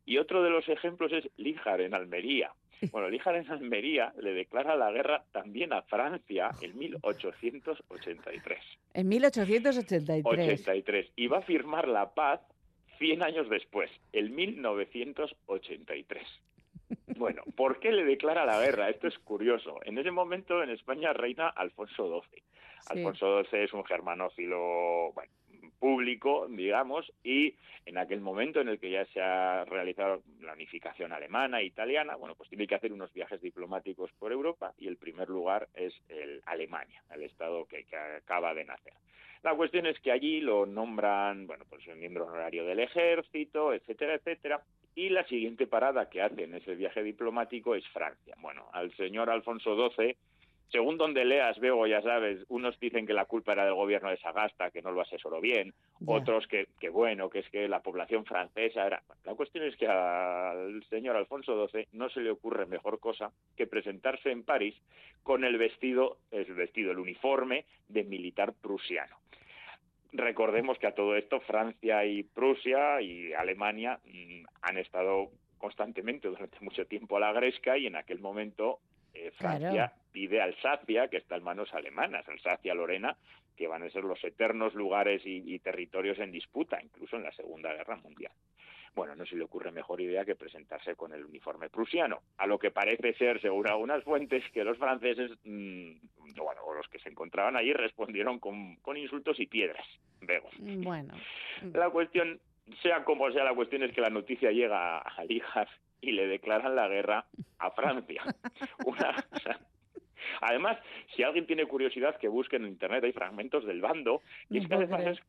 Y otro de los ejemplos es Líjar en Almería. Bueno, Líjar en Almería le declara la guerra también a Francia en 1883. En 1883. 83 y va a firmar la paz 100 años después, el 1983. Bueno, ¿por qué le declara la guerra? Esto es curioso. En ese momento en España reina Alfonso XII. Alfonso XII es un germanófilo público, digamos, y en aquel momento en el que ya se ha realizado la unificación alemana e italiana, bueno, pues tiene que hacer unos viajes diplomáticos por Europa y el primer lugar es el Alemania, el estado que, que acaba de nacer. La cuestión es que allí lo nombran, bueno, pues un miembro honorario del ejército, etcétera, etcétera, y la siguiente parada que hace en ese viaje diplomático es Francia. Bueno, al señor Alfonso XII según donde leas, veo, ya sabes, unos dicen que la culpa era del gobierno de Sagasta, que no lo asesoró bien, otros que, que bueno, que es que la población francesa era... La cuestión es que al señor Alfonso XII no se le ocurre mejor cosa que presentarse en París con el vestido, el vestido, el uniforme de militar prusiano. Recordemos que a todo esto Francia y Prusia y Alemania mm, han estado constantemente durante mucho tiempo a la gresca y en aquel momento eh, Francia Claro. pide Alsacia, que está en manos alemanas, Alsacia-Lorena, que van a ser los eternos lugares y, y territorios en disputa, incluso en la Segunda Guerra Mundial. Bueno, no se le ocurre mejor idea que presentarse con el uniforme prusiano, a lo que parece ser, según algunas fuentes, que los franceses, mm, bueno, o los que se encontraban allí, respondieron con, con insultos y piedras. Bueno. La cuestión, sea como sea, la cuestión es que la noticia llega a, Líjar y le declaran la guerra a Francia. Una, o sea, además, si alguien tiene curiosidad, que busque en internet, hay fragmentos del bando, y es que además es,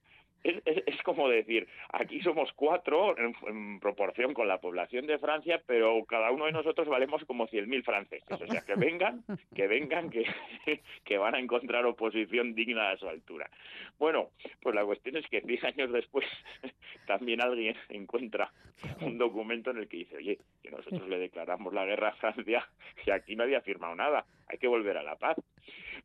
es, es- es como decir, aquí somos cuatro en, proporción con la población de Francia, pero cada uno de nosotros valemos como 100.000 franceses. O sea, que vengan, que vengan, que, que van a encontrar oposición digna a su altura. Bueno, pues la cuestión es que 10 años después también alguien encuentra un documento en el que dice, oye, que nosotros le declaramos la guerra a Francia y aquí no había firmado nada, hay que volver a la paz.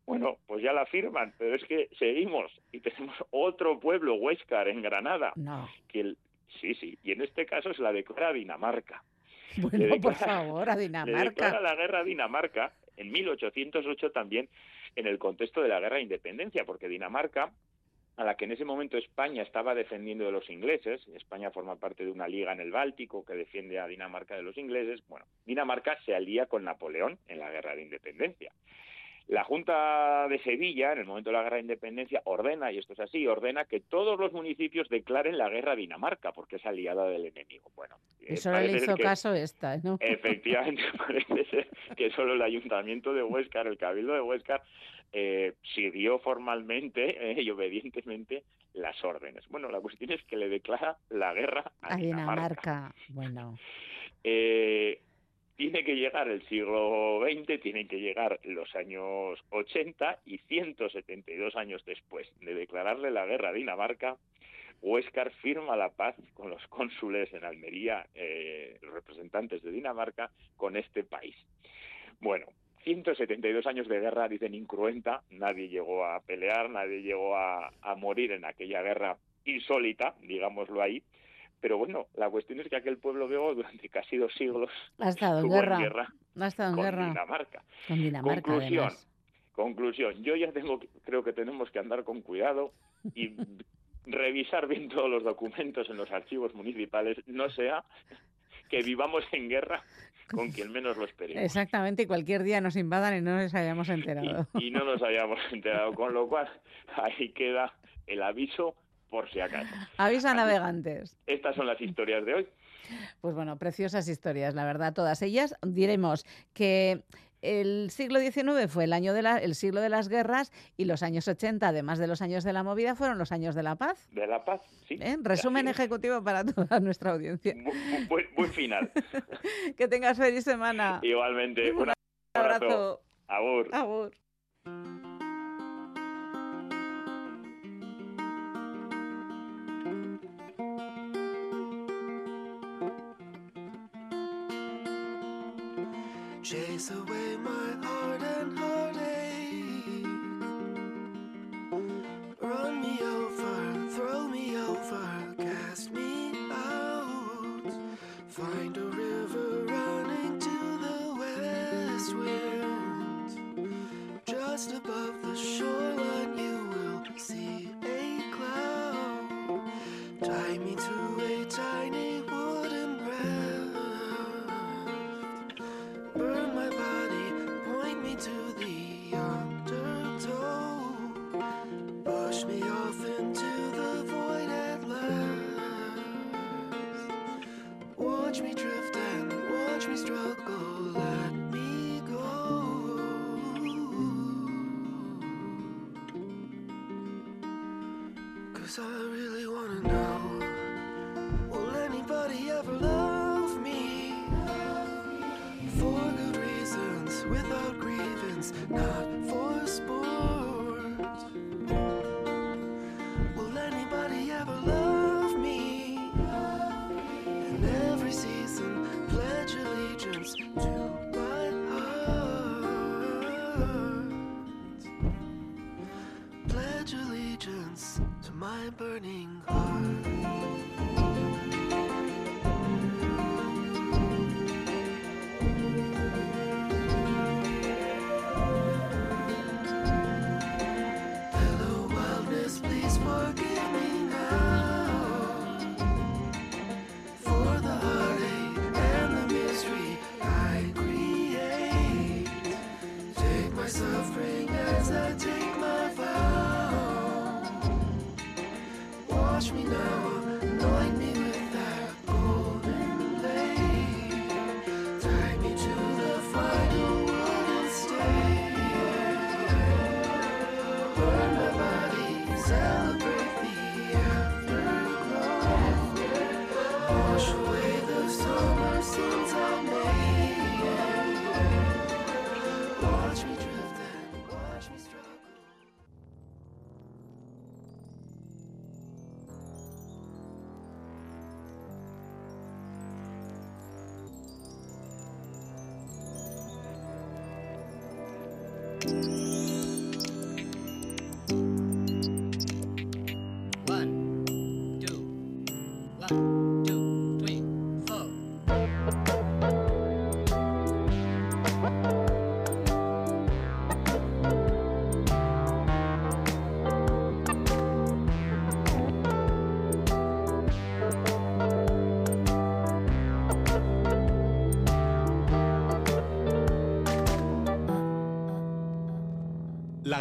Bueno, pues ya la firman, pero es que seguimos y tenemos otro pueblo, Huéscar, en Granada, No. que el- sí, sí, y en este caso se la declara Dinamarca. Bueno, por favor, a Le declara Dinamarca. la guerra a Dinamarca en 1808 también en el contexto de la guerra de independencia, porque Dinamarca, a la que en ese momento España estaba defendiendo de los ingleses, España forma parte de una liga en el Báltico que defiende a Dinamarca de los ingleses, bueno, Dinamarca se alía con Napoleón en la guerra de independencia. La Junta de Sevilla, en el momento de la guerra de independencia, ordena, y esto es así, ordena que todos los municipios declaren la guerra a Dinamarca, porque es aliada del enemigo. Bueno, Y eh, solo le hizo caso esta, ¿no? Efectivamente, parece ser que solo el ayuntamiento de Huéscar, el cabildo de Huéscar, eh, siguió formalmente eh, y obedientemente las órdenes. Bueno, la cuestión es que le declara la guerra a, A Dinamarca. Dinamarca. Bueno, Eh, tiene que llegar el siglo XX, tienen que llegar los años 80 y 172 años después de declararle la guerra a Dinamarca, Huéscar firma la paz con los cónsules en Almería, eh, los representantes de Dinamarca, con este país. Bueno, 172 años de guerra, dicen incruenta, nadie llegó a pelear, nadie llegó a, a morir en aquella guerra insólita, digámoslo ahí, pero bueno, la cuestión es que aquel pueblo griego durante casi dos siglos ha estado en guerra. guerra Ha estado en con guerra Dinamarca. con Dinamarca, Conclusión. además. Conclusión, yo ya tengo, creo que tenemos que andar con cuidado y revisar bien todos los documentos en los archivos municipales, no sea que vivamos en guerra con quien menos lo esperemos. Exactamente, y cualquier día nos invadan y no nos hayamos enterado. y no nos habíamos enterado, con lo cual ahí queda el aviso por si acaso. Avisa navegantes. Estas son las historias de hoy. Pues bueno, preciosas historias, la verdad, todas ellas. Diremos que el siglo XIX fue el año de la- el siglo de las guerras y los años 80, además de los años de la movida, fueron los años de la paz. De la paz, sí. ¿eh? Resumen ejecutivo para toda nuestra audiencia. Bu- bu- Buen, buen final. Que tengas feliz semana. Igualmente, un abrazo. abrazo. Agur. Agur. Away my heart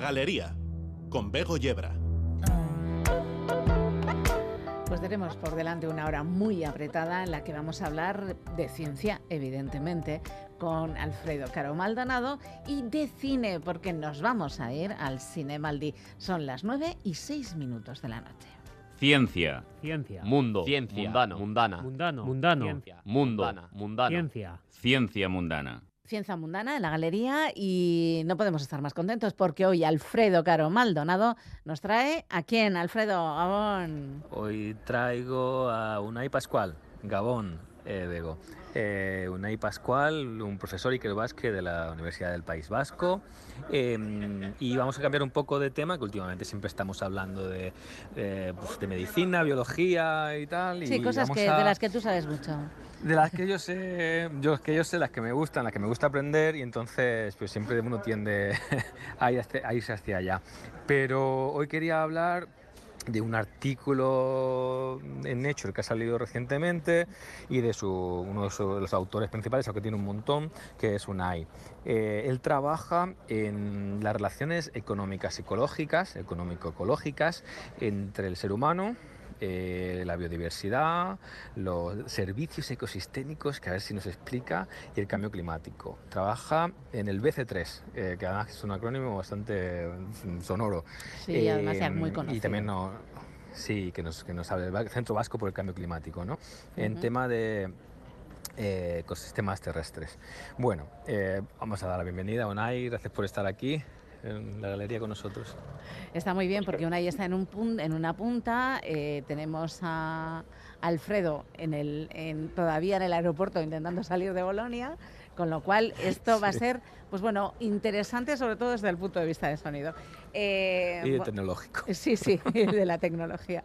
Galería, con Bego Yebra. Pues tenemos por delante una hora muy apretada en la que vamos a hablar de ciencia, evidentemente, con Alfredo Caro Maldonado y de cine, porque nos vamos a ir al Cine Maldi. Son las 9 y 6 minutos de la noche. Ciencia. Ciencia. Mundo. Ciencia. Mundano. Mundana. Mundano. Mundano. Ciencia. Mundo. Mundana. Mundano. Ciencia. Ciencia mundana. Ciencia Mundana en la galería y no podemos estar más contentos porque hoy Alfredo Caro Maldonado nos trae a quién, Alfredo Gabón. Hoy traigo a Unai Pascual, Gabón, eh, Bego. Eh, Unai Pascual, un profesor Iker Basque de la Universidad del País Vasco. Eh, y vamos a cambiar un poco de tema, que últimamente siempre estamos hablando de, eh, pues, de medicina, biología y tal. Sí, y cosas vamos que, a- de las que tú sabes mucho. de las que yo sé, yo que yo sé, las que me gustan, las que me gusta aprender y entonces pues siempre uno tiende a, ir hacia- a irse hacia allá. Pero hoy quería hablar de un artículo en Nature que ha salido recientemente y de su, uno de su- los autores principales, aunque tiene un montón, que es Unai. Eh, él trabaja en las relaciones económicas psicológicas, económico-ecológicas entre el ser humano, eh, la biodiversidad, los servicios ecosistémicos, que a ver si nos explica, y el cambio climático. Trabaja en el BC3, eh, que además es un acrónimo bastante mm, sonoro. Sí, además Eh, muy Y conocido. también no, sí, que nos, que nos habla del Centro Vasco por el Cambio Climático, ¿no? En tema de eh, ecosistemas terrestres. Bueno, eh, vamos a dar la bienvenida a Unai, gracias por estar aquí en la galería con nosotros. Está muy bien porque Unai está en, un pun- en una punta, eh, tenemos a Alfredo en el, en, todavía en el aeropuerto intentando salir de Bolonia, con lo cual esto va a ser, pues bueno, interesante sobre todo desde el punto de vista de sonido. Eh, Y de tecnológico. Sí, sí, de la tecnología.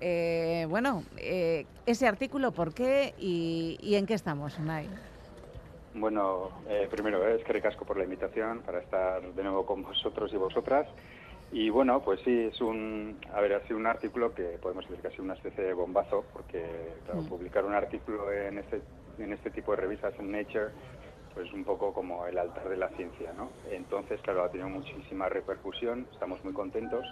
Eh, bueno, eh, ese artículo, ¿por qué y, y en qué estamos, Unai? Bueno, eh, primero es que ricasco por la invitación para estar de nuevo con vosotros y vosotras. Y bueno, pues sí, es un, a ver, ha sido un artículo que podemos decir que ha sido una especie de bombazo, porque claro, Mm. publicar un artículo en este, en este tipo de revistas en Nature, pues un poco como el altar de la ciencia, ¿no? Entonces, claro, ha tenido muchísima repercusión, estamos muy contentos.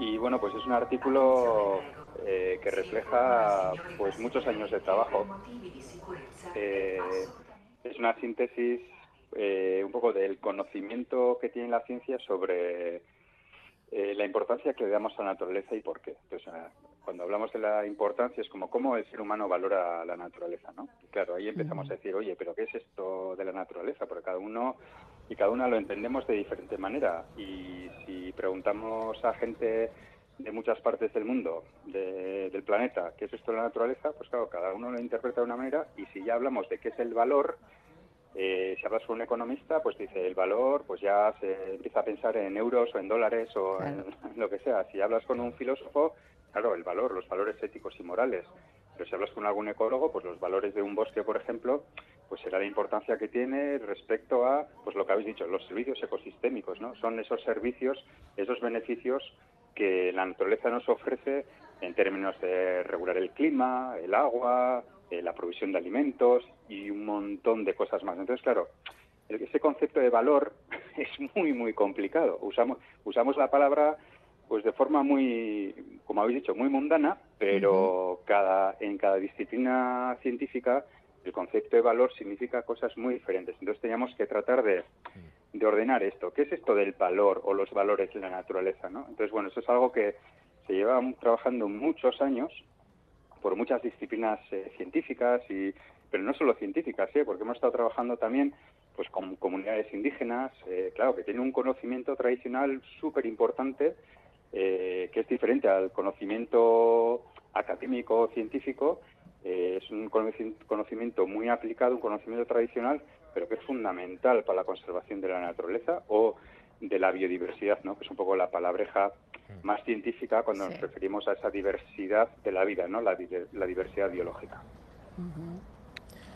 Y bueno, pues es un artículo eh, que refleja pues muchos años de trabajo. Eh, es una síntesis eh, un poco del conocimiento que tiene la ciencia sobre eh, la importancia que le damos a la naturaleza y por qué. Entonces, cuando hablamos de la importancia es como cómo el ser humano valora la naturaleza, ¿no? Y claro, ahí empezamos a decir, oye, pero ¿qué es esto de la naturaleza? Porque cada uno y cada una lo entendemos de diferente manera. Y si preguntamos a gente de muchas partes del mundo, de- del planeta, qué es esto de la naturaleza, pues claro, cada uno lo interpreta de una manera. Y si ya hablamos de qué es el valor, eh, si hablas con un economista, pues dice el valor, pues ya se empieza a pensar en euros o en dólares o en, lo que sea. Si hablas con un filósofo, claro, el valor, los valores éticos y morales. Pero si hablas con algún ecólogo, pues los valores de un bosque, por ejemplo, pues será la importancia que tiene respecto a, pues lo que habéis dicho, los servicios ecosistémicos, ¿no? Son esos servicios, esos beneficios que la naturaleza nos ofrece en términos de regular el clima, el agua, eh, la provisión de alimentos y un montón de cosas más. Entonces, claro, ese concepto de valor es muy, muy complicado. Usamos, usamos la palabra pues de forma muy, como habéis dicho, muy mundana, pero cada, en cada disciplina científica el concepto de valor significa cosas muy diferentes. Entonces teníamos que tratar de, de ordenar esto. ¿Qué es esto del valor o los valores de la naturaleza? ¿no? Entonces, bueno, eso es algo que se lleva trabajando muchos años por muchas disciplinas eh, científicas y pero no solo científicas, ¿eh? porque hemos estado trabajando también pues con comunidades indígenas, eh, claro, que tienen un conocimiento tradicional súper importante, eh, que es diferente al conocimiento académico científico, eh, es un conoci- conocimiento muy aplicado, un conocimiento tradicional, pero que es fundamental para la conservación de la naturaleza o de la biodiversidad, ¿no? que es un poco la palabreja más científica cuando nos referimos a esa diversidad de la vida, ¿no? la, la diversidad biológica.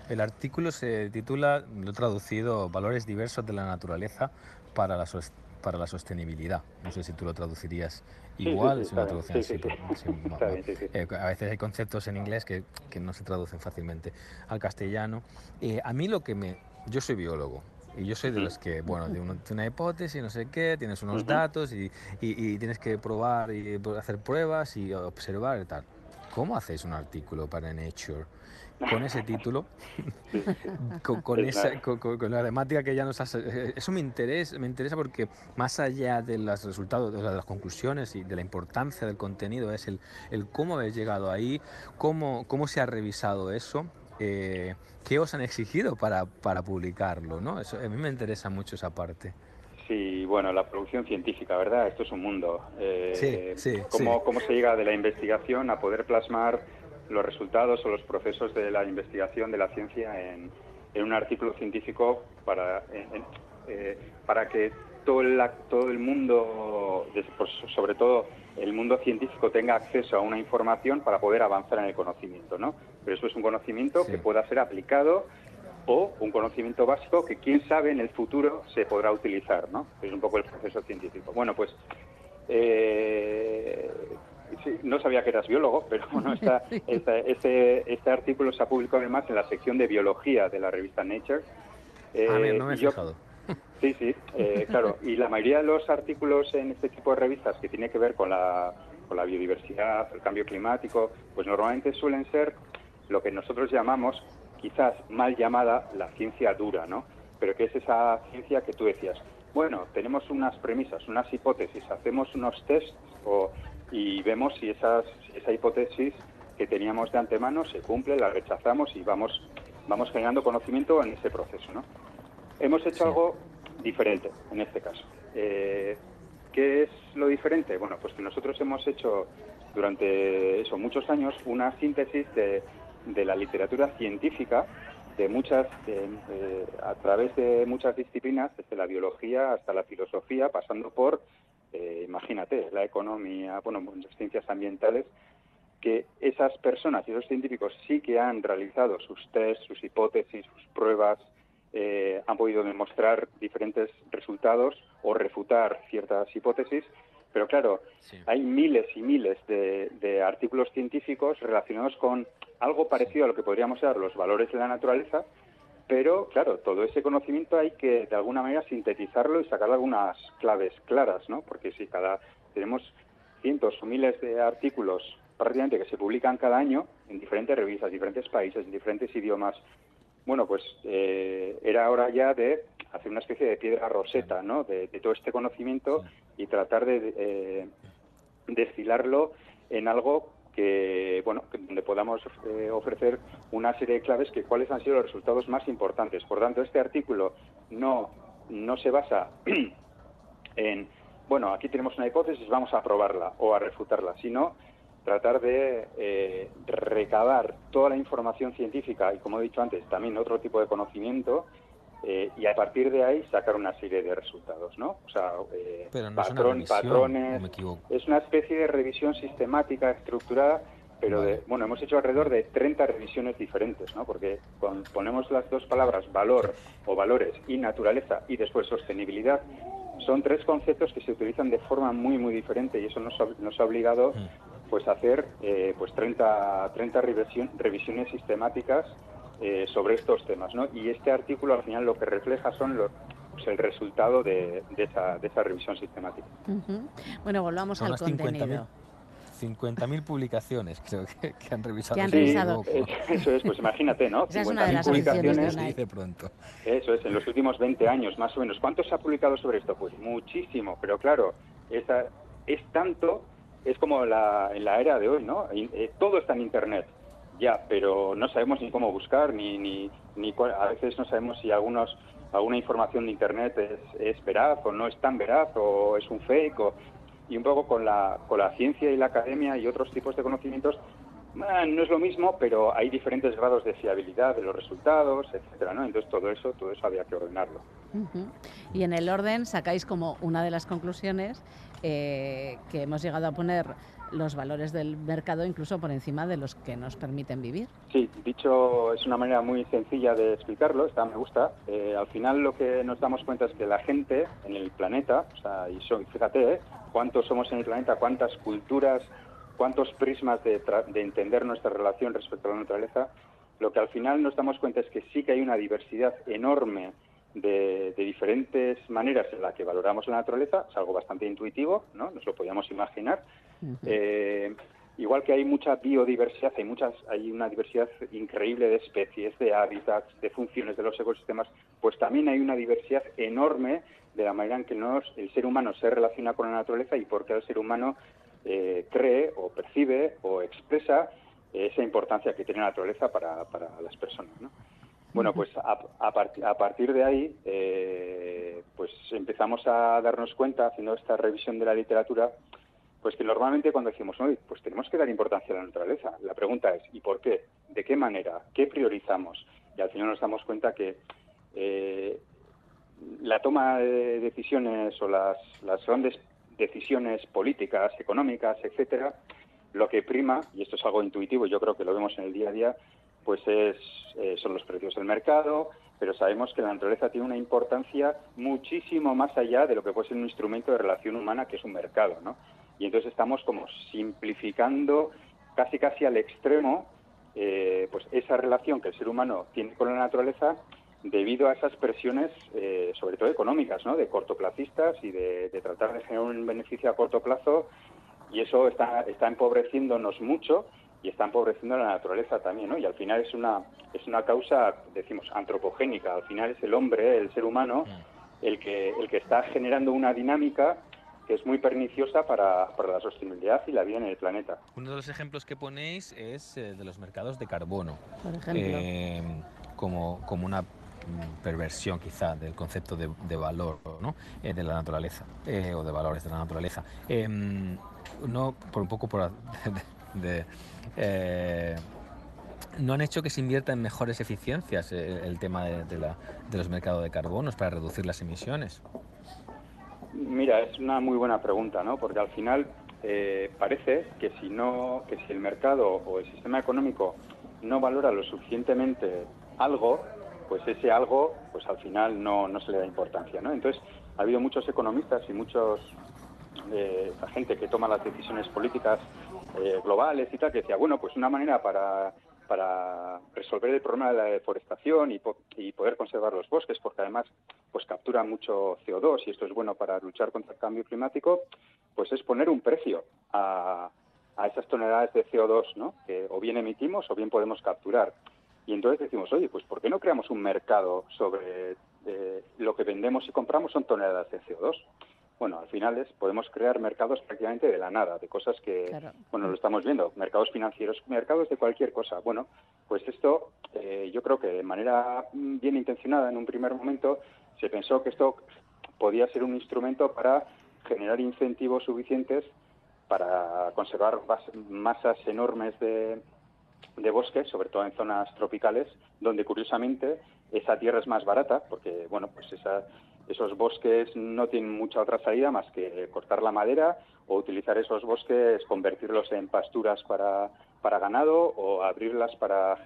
El artículo se titula, lo he traducido, Valores diversos de la naturaleza para la, sos- para la sostenibilidad. No sé si tú lo traducirías Sí, sí, igual, sí, es una traducción Sí, así. sí, sí. sí, sí, sí. eh, a veces hay conceptos en inglés que, que no se traducen fácilmente al castellano. Eh, a mí lo que me... Yo soy biólogo Y yo soy de los que, bueno, de, uno- de una hipótesis, no sé qué, tienes unos datos y, y- y tienes que probar y pues, hacer pruebas y observar y tal. ¿Cómo hacéis un artículo para Nature con ese título? con, con Es esa, con, con- la temática que ya nos has... eh, Eso me interesa, me interesa porque más allá de los resultados, de las conclusiones y de la importancia del contenido, es el, el cómo habéis llegado ahí, cómo, cómo se ha revisado eso, eh, qué os han exigido para, para publicarlo, ¿no? Eso, a mí me interesa mucho esa parte. Sí, bueno, la producción científica, ¿verdad? Esto es un mundo. Eh, Sí, sí, cómo, sí. cómo se llega de la investigación a poder plasmar los resultados o los procesos de la investigación de la ciencia en, en un artículo científico para, en- en- eh, para que todo el, todo el mundo, pues, sobre todo el mundo científico, tenga acceso a una información para poder avanzar en el conocimiento, ¿no? Pero eso es un conocimiento que pueda ser aplicado o un conocimiento básico que quién sabe en el futuro se podrá utilizar, ¿no? Es un poco el proceso científico. Bueno, pues eh, sí, no sabía que eras biólogo, pero bueno, esta- esta- este, este artículo se ha publicado además en la sección de biología de la revista Nature. ah, mira, Eh, no me he yo- fijado. Sí, sí, eh, claro. Y la mayoría de los artículos en este tipo de revistas que tiene que ver con la, con la biodiversidad, el cambio climático, pues normalmente suelen ser lo que nosotros llamamos, quizás mal llamada, la ciencia dura, ¿no? Pero que es esa ciencia que tú decías, bueno, tenemos unas premisas, unas hipótesis, hacemos unos tests o- y vemos si esas, si esa hipótesis que teníamos de antemano se cumple, la rechazamos y vamos, vamos generando conocimiento en ese proceso, ¿no? Hemos hecho algo diferente en este caso. Eh, ¿Qué es lo diferente? Bueno, pues que nosotros hemos hecho durante eso muchos años una síntesis de, de la literatura científica de muchas de, a través de muchas disciplinas, desde la biología hasta la filosofía, pasando por, eh, imagínate, la economía, bueno, las ciencias ambientales, que esas personas y esos científicos sí que han realizado sus test, sus hipótesis, sus pruebas, eh, han podido demostrar diferentes resultados o refutar ciertas hipótesis, pero claro, hay miles y miles de, de artículos científicos relacionados con algo parecido a lo que podríamos ser los valores de la naturaleza, pero claro, todo ese conocimiento hay que de alguna manera sintetizarlo y sacar algunas claves claras, ¿no? Porque si cada tenemos cientos o miles de artículos prácticamente que se publican cada año en diferentes revistas, diferentes países, en diferentes idiomas, bueno, pues eh, era hora ya de hacer una especie de piedra roseta, ¿no? De, todo este conocimiento y tratar de eh, destilarlo en algo que, bueno, donde podamos eh, ofrecer una serie de claves que cuáles han sido los resultados más importantes. Por tanto, este artículo no, no se basa en, bueno, aquí tenemos una hipótesis, vamos a probarla o a refutarla, sino tratar de eh, recabar toda la información científica y, como he dicho antes, también otro tipo de conocimiento eh, y a partir de ahí sacar una serie de resultados, ¿no? O sea, eh, Pero no es una revisión, patrones. Es una especie de revisión sistemática, estructurada, pero de, bueno, hemos hecho alrededor de 30 revisiones diferentes, ¿no? Porque cuando ponemos las dos palabras valor o valores y naturaleza y después sostenibilidad, son tres conceptos que se utilizan de forma muy, muy diferente y eso nos ha, nos ha obligado pues hacer eh, pues 30, 30 revisión- revisiones sistemáticas eh, sobre estos temas, ¿no? Y este artículo al final lo que refleja son los, pues, el resultado de, de esa, de esa revisión sistemática. Ujú. Bueno, volvamos Son al unas 50.000 contenido. 50.000 publicaciones creo que, que han revisado. Que han revisado. Eh, Eso es, pues imagínate, ¿no? Esa es una de 50.000 las aficiones de publicaciones dice pronto. Eso es, en los últimos 20 años más o menos. ¿Cuánto se ha publicado sobre esto? Pues muchísimo, pero claro, esa, es tanto, es como la, en la era de hoy, ¿no? Eh, todo está en Internet, ya, pero no sabemos ni cómo buscar, ni, ni, ni cuál- a veces no sabemos si algunos, alguna información de Internet es, es veraz o no es tan veraz o es un fake. O, y un poco con la, con la ciencia y la academia y otros tipos de conocimientos Ah, no es lo mismo, pero hay diferentes grados de fiabilidad de los resultados, etcétera, ¿no? Entonces todo eso, todo eso había que ordenarlo. Y en el orden sacáis como una de las conclusiones eh, que hemos llegado a poner los valores del mercado incluso por encima de los que nos permiten vivir. Sí, dicho es una manera muy sencilla de explicarlo, esta me gusta. Eh, al final lo que nos damos cuenta es que la gente en el planeta, o sea, y so- fíjate, ¿eh? cuántos somos en el planeta, cuántas culturas, cuántos prismas de entender nuestra relación respecto a la naturaleza, lo que al final nos damos cuenta es que sí que hay una diversidad enorme de, de diferentes maneras en las que valoramos la naturaleza, es algo bastante intuitivo, ¿no? Nos lo podíamos imaginar. Eh, igual que hay mucha biodiversidad, hay muchas, hay una diversidad increíble de especies, de hábitats, de funciones de los ecosistemas, pues también hay una diversidad enorme de la manera en que nos, el ser humano se relaciona con la naturaleza y por qué el ser humano eh, cree o percibe o expresa esa importancia que tiene la naturaleza para, para las personas. ¿no? Bueno, pues a, a, parti- a partir de ahí, eh, pues empezamos a darnos cuenta, haciendo esta revisión de la literatura, pues que normalmente cuando decimos, "Oye, pues tenemos que dar importancia a la naturaleza, la pregunta es, ¿y por qué? ¿De qué manera? ¿Qué priorizamos? Y al final nos damos cuenta que eh, la toma de decisiones o las, las grandes decisiones políticas, económicas, etcétera, lo que prima, y esto es algo intuitivo, yo creo que lo vemos en el día a día, pues es, eh, son los precios del mercado, pero sabemos que la naturaleza tiene una importancia muchísimo más allá de lo que puede ser un instrumento de relación humana que es un mercado, ¿no? Y entonces estamos como simplificando casi casi al extremo eh, pues esa relación que el ser humano tiene con la naturaleza debido a esas presiones, eh, sobre todo económicas, ¿no? de cortoplacistas y de, de tratar de generar un beneficio a corto plazo, y eso está, está empobreciéndonos mucho y está empobreciendo la naturaleza también, ¿no? Y al final es una, es una causa, decimos, antropogénica, al final es el hombre, el ser humano, el que, el que está generando una dinámica que es muy perniciosa para, para la sostenibilidad y la vida en el planeta. Uno de los ejemplos que ponéis es eh, de los mercados de carbono. Por ejemplo. Eh, como, como una mm, perversión quizá del concepto de, de valor ¿no? Eh, de la naturaleza eh, o de valores de la naturaleza. Eh, no, por un poco por eh, no han hecho que se invierta en mejores eficiencias eh, el, tema de, la- de los mercados de carbonos para reducir las emisiones. Mira, es una muy buena pregunta, ¿no? Porque al final eh, parece que si no, que si el mercado o el sistema económico no valora lo suficientemente algo, pues ese algo, pues al final no, no se le da importancia, ¿no? Entonces ha habido muchos economistas y muchos gente que toma las decisiones políticas eh, globales y tal que decía, bueno, pues una manera para para resolver el problema de la deforestación y, po- y poder conservar los bosques, porque además pues captura mucho CO2 y esto es bueno para luchar contra el cambio climático, pues es poner un precio a, a esas toneladas de CO2, ¿no? Que o bien emitimos o bien podemos capturar. Y entonces decimos, oye, pues ¿por qué no creamos un mercado sobre eh, lo que vendemos y compramos son toneladas de CO2? Bueno, al final es, podemos crear mercados prácticamente de la nada, de cosas que, Claro. bueno, lo estamos viendo, mercados financieros, mercados de cualquier cosa. Bueno, pues esto eh, yo creo que de manera mm, bien intencionada en un primer momento se pensó que esto podía ser un instrumento para generar incentivos suficientes para conservar masas enormes de, de bosques, sobre todo en zonas tropicales, donde curiosamente esa tierra es más barata, porque bueno, pues esa- esos bosques no tienen mucha otra salida más que cortar la madera o utilizar esos bosques, convertirlos en pasturas para, para ganado o abrirlas para,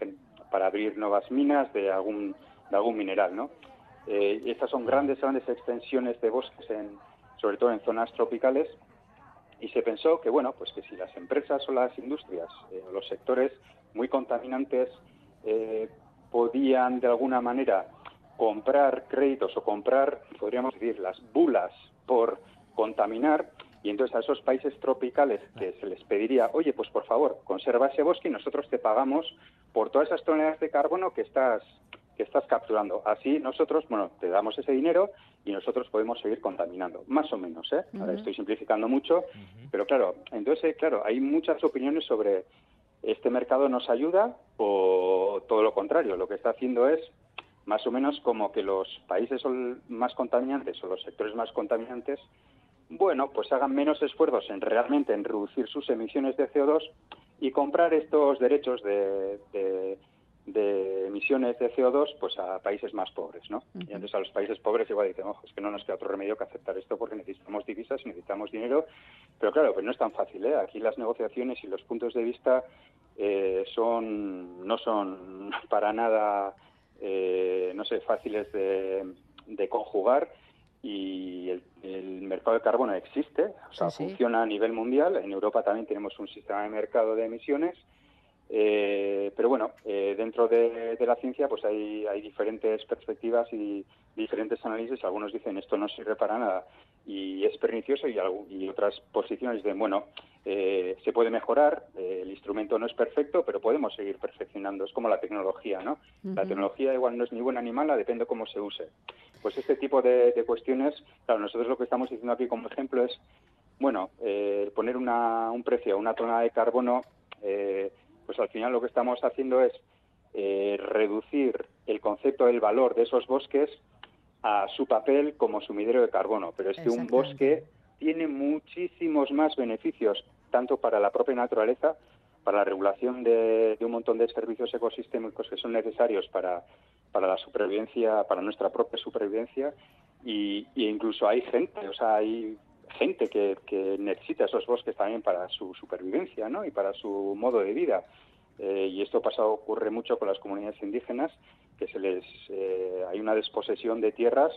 para abrir nuevas minas de algún, de algún mineral, ¿no? Eh, estas son grandes, grandes extensiones de bosques, en, sobre todo en zonas tropicales, y se pensó que bueno pues que si las empresas o las industrias eh, los sectores muy contaminantes eh, podían de alguna manera comprar créditos o comprar podríamos decir las bulas por contaminar y entonces a esos países tropicales que se les pediría oye pues por favor conserva ese bosque y nosotros te pagamos por todas esas toneladas de carbono que estás que estás capturando. Así nosotros, bueno, te damos ese dinero y nosotros podemos seguir contaminando, más o menos, ¿eh? Ahora estoy simplificando mucho, pero claro, entonces, claro, hay muchas opiniones sobre este mercado nos ayuda o todo lo contrario. Lo que está haciendo es más o menos como que los países son más contaminantes o los sectores más contaminantes, bueno, pues hagan menos esfuerzos en realmente en reducir sus emisiones de CO2 y comprar estos derechos de, de- de emisiones de CO2 pues a países más pobres, ¿no? Y entonces a los países pobres igual dicen, ojo, es que no nos queda otro remedio que aceptar esto porque necesitamos divisas, necesitamos dinero, pero claro, pues no es tan fácil, ¿eh? Aquí las negociaciones y los puntos de vista eh, son no son para nada, eh, no sé, fáciles de, de conjugar y el, el mercado de carbono existe, o sea, Sí, sí. funciona a nivel mundial. En Europa también tenemos un sistema de mercado de emisiones Eh, pero bueno, eh, dentro de, de la ciencia pues hay, hay diferentes perspectivas y diferentes análisis. Algunos dicen esto no sirve para nada y es pernicioso y, algo- y otras posiciones dicen, bueno, eh, se puede mejorar, eh, el instrumento no es perfecto, pero podemos seguir perfeccionando. Es como la tecnología, ¿no? La tecnología igual no es ni buena ni mala, depende cómo se use. Pues este tipo de, de cuestiones, claro, nosotros lo que estamos diciendo aquí como ejemplo es, bueno, eh, poner una, un precio a una tonelada de carbono, eh, pues al final lo que estamos haciendo es eh, reducir el concepto del valor de esos bosques a su papel como sumidero de carbono. Pero es que un bosque tiene muchísimos más beneficios, tanto para la propia naturaleza, para la regulación de, de un montón de servicios ecosistémicos que son necesarios para, para la supervivencia, para nuestra propia supervivencia, y, y incluso hay gente, o sea, hay gente que, que necesita esos bosques también para su supervivencia, ¿no? Y para su modo de vida. Eh, y esto pasa ocurre mucho con las comunidades indígenas, que se les eh, hay una desposesión de tierras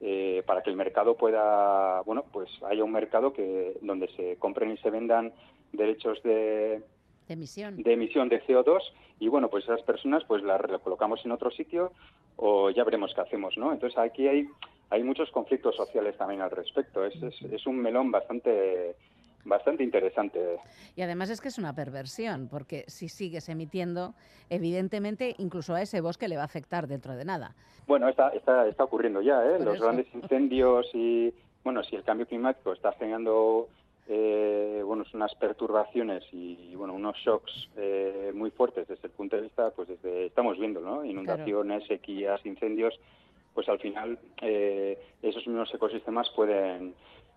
eh, para que el mercado pueda, bueno, pues haya un mercado que donde se compren y se vendan derechos de, De emisión. de emisión de CO2 y bueno, pues esas personas pues las colocamos en otro sitio o ya veremos qué hacemos, ¿no? Entonces aquí hay hay muchos conflictos sociales también al respecto. Es, es, es un melón bastante bastante interesante. Y además es que es una perversión, porque si sigues emitiendo, evidentemente incluso a ese bosque le va a afectar dentro de nada. Bueno, está, está, está ocurriendo ya, ¿eh? Los eso. grandes incendios y, bueno, si el cambio climático está generando, eh, bueno, unas perturbaciones y, bueno, unos shocks eh, muy fuertes desde el punto de vista, pues desde, estamos viendo, ¿no? Inundaciones, sequías, incendios, pues al final eh, esos mismos ecosistemas pueden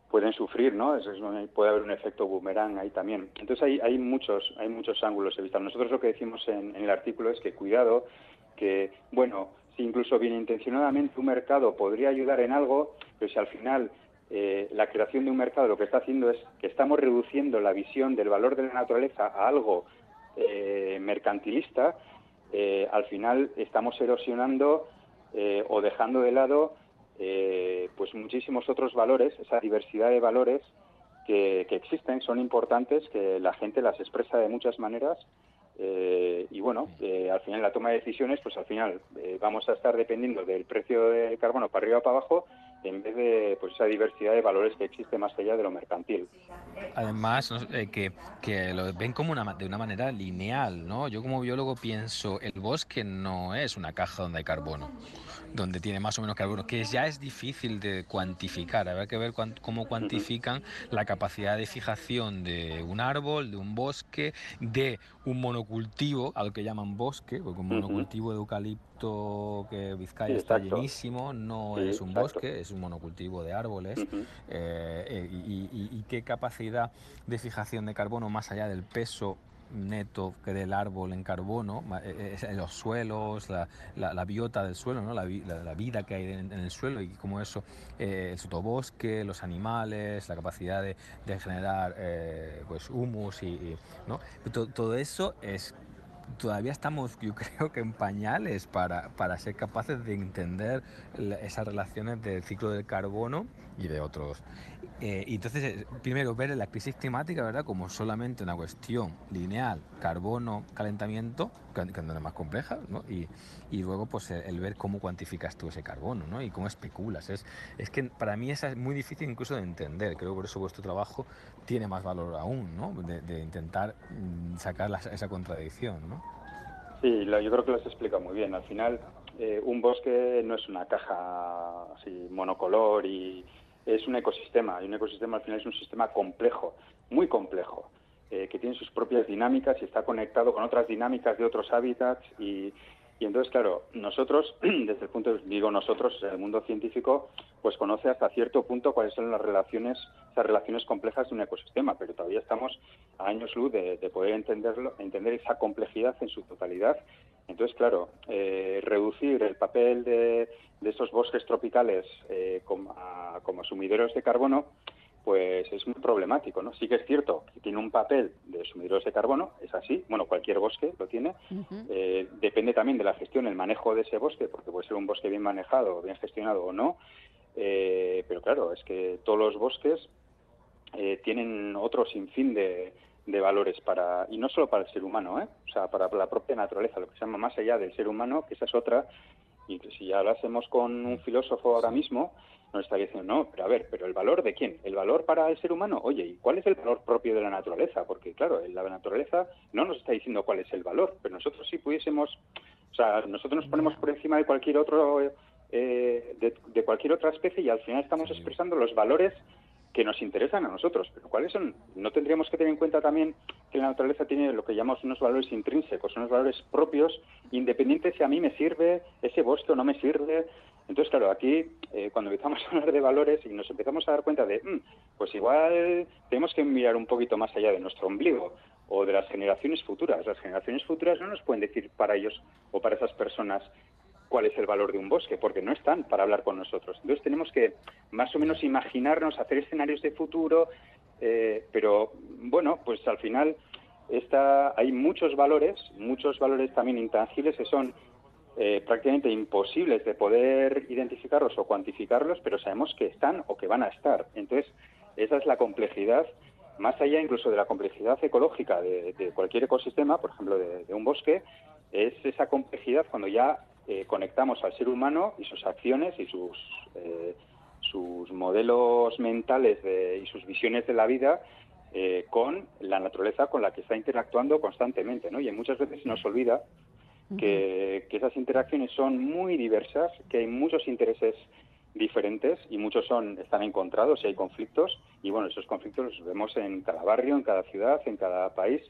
pueden sufrir, ¿no? Es- puede haber un efecto boomerang ahí también. Entonces hay, hay muchos hay muchos ángulos de vista. Nosotros lo que decimos en, en el artículo es que cuidado, que bueno, si incluso bien intencionadamente un mercado podría ayudar en algo, pero si al final eh, la creación de un mercado lo que está haciendo es que estamos reduciendo la visión del valor de la naturaleza a algo eh, mercantilista, eh, al final estamos erosionando eh, o dejando de lado eh, pues muchísimos otros valores, esa diversidad de valores que, que existen, son importantes, que la gente las expresa de muchas maneras eh, y bueno, eh, al final la toma de decisiones, pues al final eh, vamos a estar dependiendo del precio del carbono para arriba o para abajo en vez de pues esa diversidad de valores que existe más allá de lo mercantil. Además, eh, que, que lo ven como una, de una manera lineal, ¿no? Yo como biólogo pienso, el bosque no es una caja donde hay carbono, donde tiene más o menos carbono, que ya es difícil de cuantificar. Habrá que ver cuán- cómo cuantifican la capacidad de fijación de un árbol, de un bosque, de un monocultivo, a lo que llaman bosque, porque un monocultivo de eucalipto que Vizcaya Sí, está llenísimo, no Sí, es un exacto. bosque, es un monocultivo de árboles. Ujú. Eh, eh, y, y- y qué capacidad de fijación de carbono más allá del peso neto que del árbol en carbono, eh, eh, los suelos, la, la- la biota del suelo, ¿no? la, la- vida que hay en, en el suelo y cómo eso, eh, el sotobosque, los animales, la capacidad de, de generar eh, pues humus y, y, ¿no? To- todo eso es todavía estamos, yo creo que en pañales para, para ser capaces de entender esas relaciones del ciclo del carbono y de otros. Eh, y entonces, eh, primero, ver la crisis climática, ¿verdad?, como solamente una cuestión lineal, carbono, calentamiento, no es más compleja, ¿no? Y, y luego, pues, el, el ver cómo cuantificas tú ese carbono, ¿no? Y cómo especulas. Es, es que para mí esa es muy difícil incluso de entender. Creo que por eso vuestro trabajo tiene más valor aún, ¿no? De, de intentar mm, sacar la- esa contradicción, ¿no? Sí, yo creo que lo has explicado muy bien. Al final, eh, un bosque no es una caja así monocolor y es un ecosistema. Y un ecosistema al final es un sistema complejo, muy complejo, eh, que tiene sus propias dinámicas y está conectado con otras dinámicas de otros hábitats. Y, y entonces, claro, nosotros, desde el punto de digo nosotros, el mundo científico, pues conoce hasta cierto punto cuáles son las relaciones, esas relaciones complejas de un ecosistema, pero todavía estamos a años luz de, de poder entenderlo, entender esa complejidad en su totalidad. Entonces, claro, eh, reducir el papel de, de esos bosques tropicales eh, como, a- como sumideros de carbono, pues es muy problemático, ¿no? Sí que es cierto que tiene un papel de sumideros de carbono, es así, bueno, cualquier bosque lo tiene, eh, depende también de la gestión, el manejo de ese bosque, porque puede ser un bosque bien manejado, bien gestionado o no, eh, pero claro, es que todos los bosques eh, tienen otro sinfín de, de valores para y no solo para el ser humano, ¿eh? o sea, para la propia naturaleza, lo que se llama más allá del ser humano, que esa es otra. Y que si hablásemos con un filósofo ahora mismo, nos estaría diciendo, no, pero a ver, pero el valor de quién? ¿El valor para el ser humano? Oye, ¿y cuál es el valor propio de la naturaleza? Porque, claro, la naturaleza no nos está diciendo cuál es el valor, pero nosotros sí pudiésemos, o sea, nosotros nos ponemos por encima de cualquier otro, eh, de, de cualquier otra especie y al final estamos expresando los valores que nos interesan a nosotros. Pero ¿cuáles son? No tendríamos que tener en cuenta también que la naturaleza tiene lo que llamamos unos valores intrínsecos, unos valores propios, independientes si a mí me sirve, ese bosque o no me sirve. Entonces, claro, aquí eh, cuando empezamos a hablar de valores y nos empezamos a dar cuenta de, mm, pues igual tenemos que mirar un poquito más allá de nuestro ombligo o de las generaciones futuras. Las generaciones futuras no nos pueden decir para ellos o para esas personas cuál es el valor de un bosque, porque no están para hablar con nosotros. Entonces tenemos que más o menos imaginarnos, hacer escenarios de futuro, eh, pero bueno, pues al final está, hay muchos valores, muchos valores también intangibles que son eh, prácticamente imposibles de poder identificarlos o cuantificarlos, pero sabemos que están o que van a estar. Entonces, esa es la complejidad, más allá incluso de la complejidad ecológica de, cualquier ecosistema, por ejemplo, de, un bosque, es esa complejidad cuando ya eh, conectamos al ser humano y sus acciones y sus, eh, sus modelos mentales y sus visiones de la vida con la naturaleza con la que está interactuando constantemente. ¿no? Y muchas veces nos olvida que, que esas interacciones son muy diversas, que hay muchos intereses diferentes y muchos son están encontrados y hay conflictos. Y bueno esos conflictos los vemos en cada barrio en cada ciudad en cada país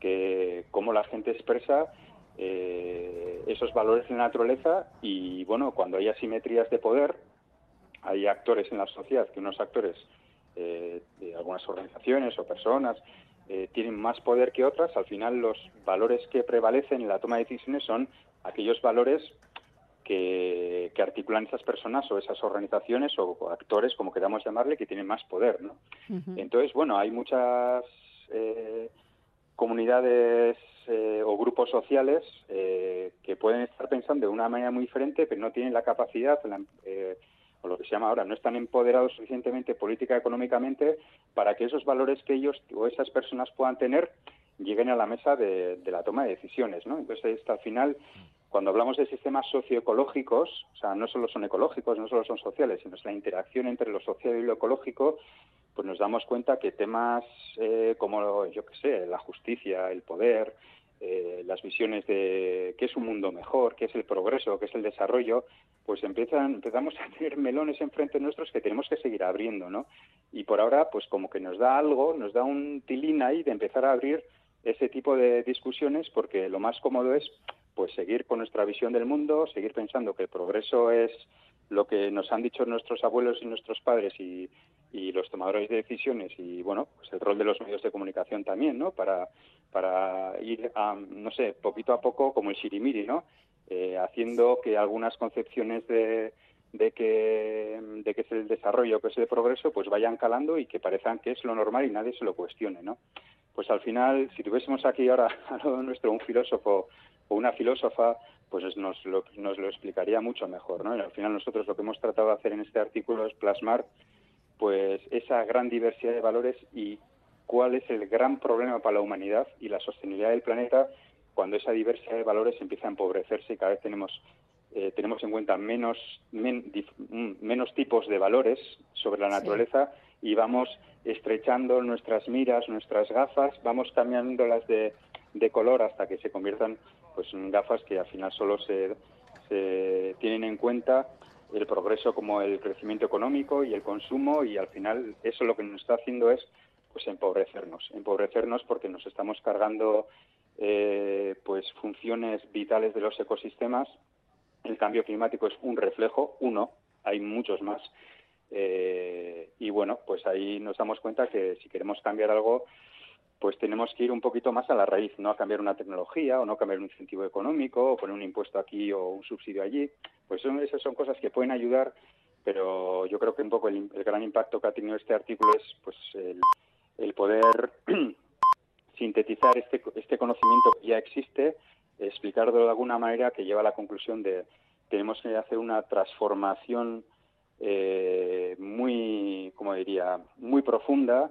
que cómo la gente expresa eh, esos valores en la naturaleza y bueno cuando hay asimetrías de poder hay actores en la sociedad que unos actores eh, de algunas organizaciones o personas eh, tienen más poder que otras al final los valores que prevalecen en la toma de decisiones son aquellos valores que, que articulan esas personas o esas organizaciones o, o actores, como queramos llamarle, que tienen más poder, ¿no? Entonces, bueno, hay muchas eh, comunidades eh, o grupos sociales eh, que pueden estar pensando de una manera muy diferente, pero no tienen la capacidad, la, eh, o lo que se llama ahora, no están empoderados suficientemente política económicamente para que esos valores que ellos o esas personas puedan tener lleguen a la mesa de, la toma de decisiones, ¿no? Entonces, hasta al final, cuando hablamos de sistemas socioecológicos, o sea, no solo son ecológicos, no solo son sociales, sino es la interacción entre lo social y lo ecológico, pues nos damos cuenta que temas eh, como, yo qué sé, la justicia, el poder, eh, las visiones de qué es un mundo mejor, qué es el progreso, qué es el desarrollo, pues empiezan, empezamos a tener melones enfrente nuestros que tenemos que seguir abriendo, ¿no? Y por ahora, pues como que nos da algo, nos da un tilín ahí de empezar a abrir ese tipo de discusiones porque lo más cómodo es pues seguir con nuestra visión del mundo, seguir pensando que el progreso es lo que nos han dicho nuestros abuelos y nuestros padres y, y los tomadores de decisiones y bueno pues el rol de los medios de comunicación también no para para ir a, no sé poquito a poco como el shirimiri no Eh, haciendo que algunas concepciones de de que de que es el desarrollo que es el progreso pues vayan calando y que parezcan que es lo normal y nadie se lo cuestione no pues al final si tuviésemos aquí ahora a lo nuestro un filósofo o una filósofa, pues nos lo, nos lo explicaría mucho mejor, ¿no? Y al final nosotros lo que hemos tratado de hacer en este artículo es plasmar, pues, esa gran diversidad de valores y cuál es el gran problema para la humanidad y la sostenibilidad del planeta cuando esa diversidad de valores empieza a empobrecerse y cada vez tenemos eh, tenemos en cuenta menos men- dif- mm, menos tipos de valores sobre la naturaleza y vamos estrechando nuestras miras, nuestras gafas, vamos cambiándolas de, de color hasta que se conviertan pues en gafas que al final solo se, se tienen en cuenta el progreso como el crecimiento económico y el consumo y al final eso lo que nos está haciendo es pues empobrecernos, empobrecernos porque nos estamos cargando eh, pues funciones vitales de los ecosistemas. El cambio climático es un reflejo, uno, hay muchos más. Eh, y bueno, pues ahí nos damos cuenta que si queremos cambiar algo, pues tenemos que ir un poquito más a la raíz, no a cambiar una tecnología o no cambiar un incentivo económico o poner un impuesto aquí o un subsidio allí. Pues son, esas son cosas que pueden ayudar, pero yo creo que un poco el, el gran impacto que ha tenido este artículo es pues el, el poder sintetizar este, este conocimiento que ya existe, explicarlo de alguna manera que lleva a la conclusión de tenemos que hacer una transformación eh, muy, como diría, muy profunda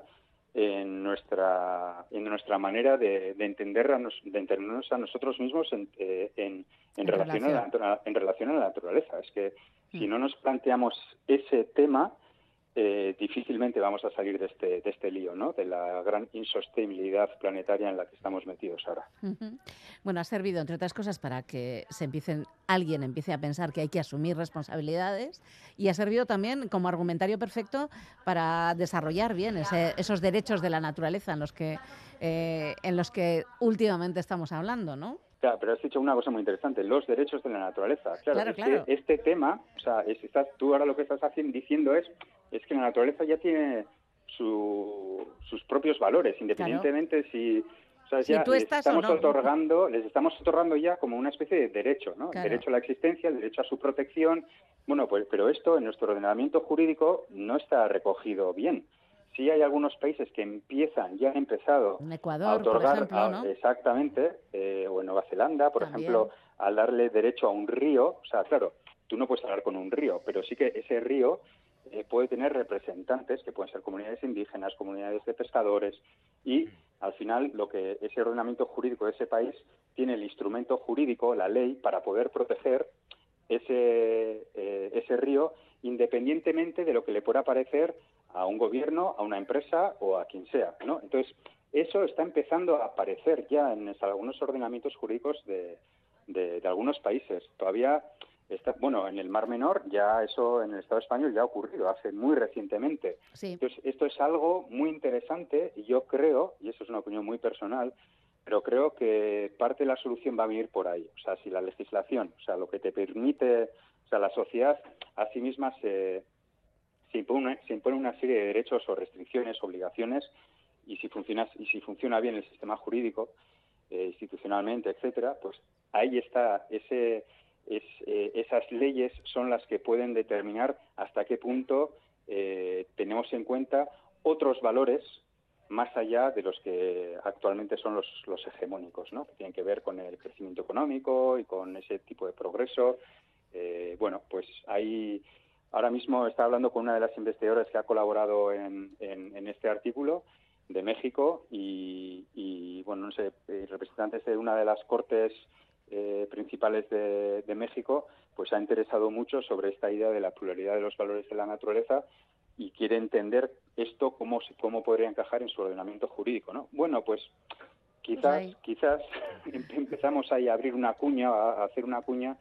en nuestra en nuestra manera de, de entender a nos- de entendernos a nosotros mismos en, eh, en, en En relación a la, en relación a la naturaleza. Es que si Mm. no nos planteamos ese tema, eh, difícilmente vamos a salir de este, de este lío, ¿no? De la gran insostenibilidad planetaria en la que estamos metidos ahora. Bueno, ha servido, entre otras cosas, para que se empiecen, alguien empiece a pensar que hay que asumir responsabilidades y ha servido también como argumentario perfecto para desarrollar bien ese- esos derechos de la naturaleza en los que eh, en los que últimamente estamos hablando, ¿no? Claro, pero has dicho una cosa muy interesante, los derechos de la naturaleza. Claro, Claro, es claro. que este tema, o sea, es- estás, tú ahora lo que estás haciendo, diciendo es, es que la naturaleza ya tiene su- sus propios valores, independientemente si... O sea, Si ya tú les estás o estamos no. otorgando, les estamos otorgando ya como una especie de derecho, ¿no? Claro. El derecho a la existencia, el derecho a su protección. Bueno, pues, pero esto en nuestro ordenamiento jurídico no está recogido bien. Sí hay algunos países que empiezan, ya han empezado a Ecuador, por otorgar a- ¿no? exactamente eh, o en Nueva Zelanda por También. ejemplo al darle derecho a un río o sea claro tú no puedes hablar con un río pero sí que ese río eh, puede tener representantes que pueden ser comunidades indígenas comunidades de pescadores y al final lo que ese ordenamiento jurídico de ese país tiene el instrumento jurídico la ley para poder proteger ese eh, ese río independientemente de lo que le pueda parecer a un gobierno, a una empresa o a quien sea, ¿no? Entonces, eso está empezando a aparecer ya en algunos ordenamientos jurídicos de, de- de algunos países. Todavía está, bueno, en el Mar Menor ya eso en el Estado español ya ha ocurrido hace muy recientemente. Sí. Entonces, esto es algo muy interesante y yo creo, y eso es una opinión muy personal, pero creo que parte de la solución va a venir por ahí. O sea, si la legislación, o sea, lo que te permite, o sea, la sociedad a sí misma se, se impone, se impone una serie de derechos o restricciones, obligaciones, y si funciona, y si funciona bien el sistema jurídico, eh, institucionalmente, etcétera, pues ahí está ese, eh, esas leyes son las que pueden determinar hasta qué punto eh, tenemos en cuenta otros valores más allá de los que actualmente son los, los hegemónicos, ¿no? que tienen que ver con el crecimiento económico y con ese tipo de progreso. Eh, bueno, pues ahí ahora mismo está hablando con una de las investigadoras que ha colaborado en, en- este artículo de México y, y, bueno, no sé, representantes de una de las cortes eh, principales de, de México, pues ha interesado mucho sobre esta idea de la pluralidad de los valores de la naturaleza y quiere entender esto cómo cómo podría encajar en su ordenamiento jurídico, ¿no? Bueno, pues quizás ahí. quizás empezamos ahí a abrir una cuña, a a hacer una cuña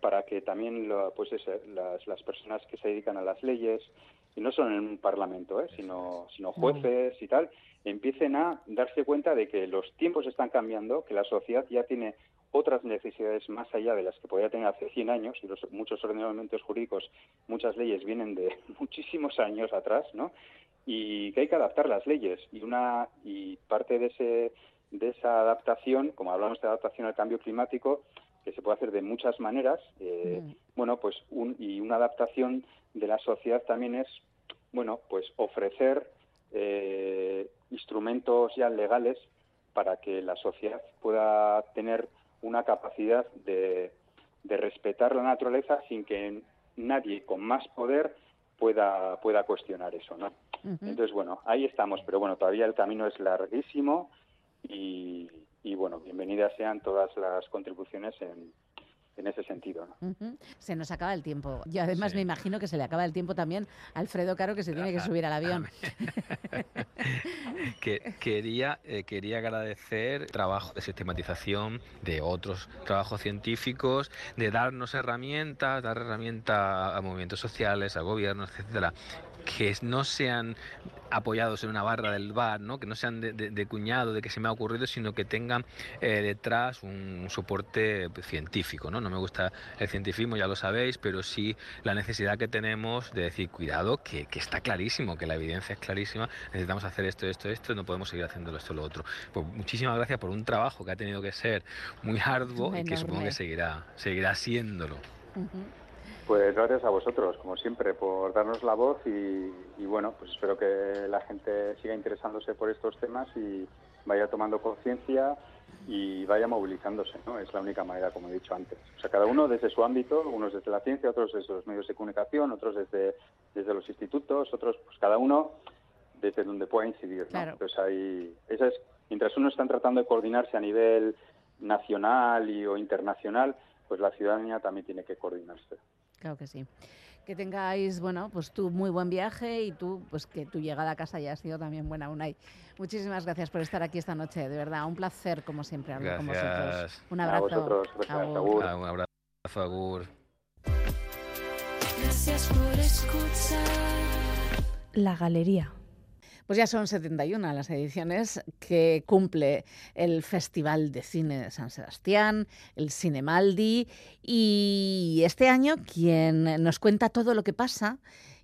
para que también lo- pues ese, las, las personas que se dedican a las leyes y no solo en un parlamento, ¿eh? sino sino jueces y tal empiecen a darse cuenta de que los tiempos están cambiando, que la sociedad ya tiene otras necesidades más allá de las que podía tener hace 100 años y los, muchos ordenamientos jurídicos, muchas leyes vienen de muchísimos años atrás, ¿no? Y que hay que adaptar las leyes y una y parte de ese de esa adaptación, como hablamos de adaptación al cambio climático, que se puede hacer de muchas maneras, eh, Mm. bueno, pues un, y una adaptación de la sociedad también es, bueno, pues ofrecer eh, instrumentos ya legales para que la sociedad pueda tener una capacidad de, de respetar la naturaleza sin que nadie con más poder pueda pueda cuestionar eso, ¿no? Entonces, bueno, ahí estamos, pero bueno, todavía el camino es larguísimo y, y, bueno, bienvenidas sean todas las contribuciones en, en ese sentido. ¿no? Se nos acaba el tiempo. Y además Sí. me imagino que se le acaba el tiempo también a Alfredo Caro, que se tiene que subir al avión. que quería, eh, quería agradecer el trabajo de sistematización de otros trabajos científicos, de darnos herramientas, dar herramientas a movimientos sociales, a gobiernos, etcétera, que no sean apoyados en una barra del bar, ¿no? que no sean de, de- de cuñado, de que se me ha ocurrido, sino que tengan eh, detrás un soporte pues, científico. ¿no? no me gusta el cientifismo, ya lo sabéis, pero sí la necesidad que tenemos de decir, cuidado, que, que está clarísimo, que la evidencia es clarísima, necesitamos hacer esto, esto, esto, no podemos seguir haciéndolo esto, lo otro. Pues muchísimas gracias por un trabajo que ha tenido que ser muy arduo y que supongo que seguirá, seguirá siéndolo. Pues gracias a vosotros, como siempre, por darnos la voz y, y bueno, pues espero que la gente siga interesándose por estos temas y vaya tomando conciencia y vaya movilizándose, ¿no? Es la única manera, como he dicho antes. O sea, cada uno desde su ámbito, unos desde la ciencia, otros desde los medios de comunicación, otros desde, desde los institutos, otros, pues cada uno desde donde pueda incidir. ¿no? Claro. Entonces hay, esas, mientras uno está tratando de coordinarse a nivel nacional y, o internacional, pues la ciudadanía también tiene que coordinarse. Claro que sí. Que tengáis, bueno, pues tú muy buen viaje y tú, pues que tu llegada a casa ya ha sido también buena, Unai. Muchísimas gracias por estar aquí esta noche, de verdad, un placer como siempre hablar con vosotros. Gracias. Un A abrazo. vosotros, gracias, Agur. agur. Ah, un abrazo, Agur. Gracias por escuchar. La Galería. Pues ya son 71 las ediciones que cumple el Festival de Cine de San Sebastián, el Cinemaldi, y este año quien nos cuenta todo lo que pasa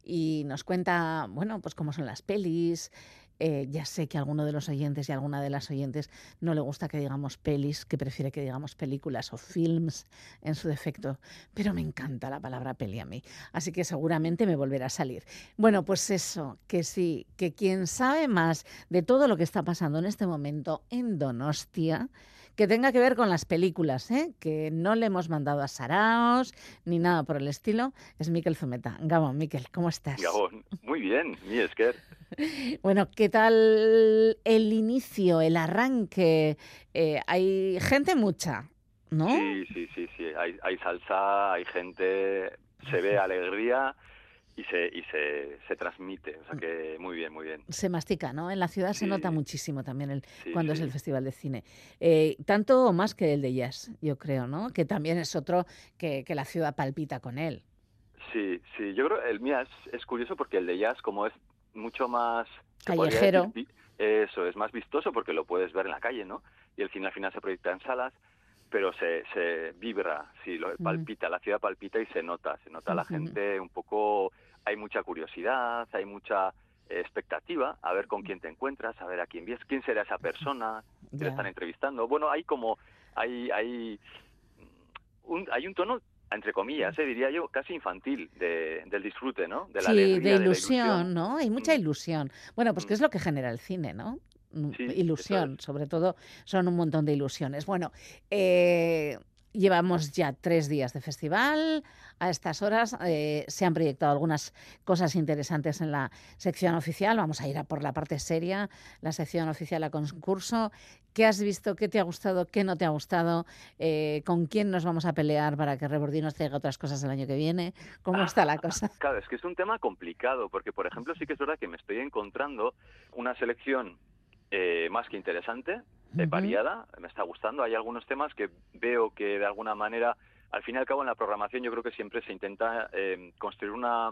y nos cuenta, bueno, pues cómo son las pelis. Eh, ya sé que a alguno de los oyentes y alguna de las oyentes no le gusta que digamos pelis, que prefiere que digamos películas o films en su defecto, pero me encanta la palabra peli a mí, así que seguramente me volverá a salir. Bueno, pues eso, que sí, que quien sabe más de todo lo que está pasando en este momento en Donostia, que tenga que ver con las películas, ¿eh? que no le hemos mandado a Saraos ni nada por el estilo, es Miquel Zumeta. Gabón, Miquel, ¿cómo estás? Gabón, muy bien, mi Esker. Bueno, ¿qué tal el inicio, el arranque? Eh, hay gente mucha, ¿no? Sí, sí, sí, sí. Hay, hay salsa, hay gente, se ve alegría y se y se, se transmite. O sea que muy bien, muy bien. Se mastica, ¿no? En la ciudad se nota muchísimo también el, Sí, cuando es el Festival de Cine. Eh, tanto o más que el de Jazz, yo creo, ¿no? Que también es otro que, que la ciudad palpita con él. Sí, sí. Yo creo el mío es, es curioso porque el de jazz, como es mucho más Callejero. decir, eso es más vistoso porque lo puedes ver en la calle, ¿no? Y el cine al final se proyecta en salas, pero se, se vibra, sí, lo palpita, la ciudad palpita y se nota, se nota la gente un poco, hay mucha curiosidad, hay mucha expectativa a ver con quién te encuentras, a ver a quién ves, quién será esa persona que Ya. le están entrevistando. Bueno, hay como, hay, hay, un, hay un tono entre comillas, eh, diría yo, casi infantil de, del disfrute, ¿no? De la sí, alegría, de la ilusión, ¿no? Hay mucha Mm. ilusión. Bueno, pues que es lo que genera el cine, ¿no? Mm, Sí, ilusión, sobre todo son un montón de ilusiones. Bueno, eh, llevamos ya tres días de festival. A estas horas eh, se han proyectado algunas cosas interesantes en la sección oficial. Vamos a ir a por la parte seria, la sección oficial a concurso. ¿Qué has visto? ¿Qué te ha gustado? ¿Qué no te ha gustado? Eh, ¿Con quién nos vamos a pelear para que Rebordí nos traiga otras cosas el año que viene? ¿Cómo está la cosa? Claro, es que es un tema complicado, porque por ejemplo sí que es verdad que me estoy encontrando una selección eh, más que interesante, eh, variada, me está gustando. Hay algunos temas que veo que de alguna manera, al fin y al cabo en la programación yo creo que siempre se intenta eh, construir una,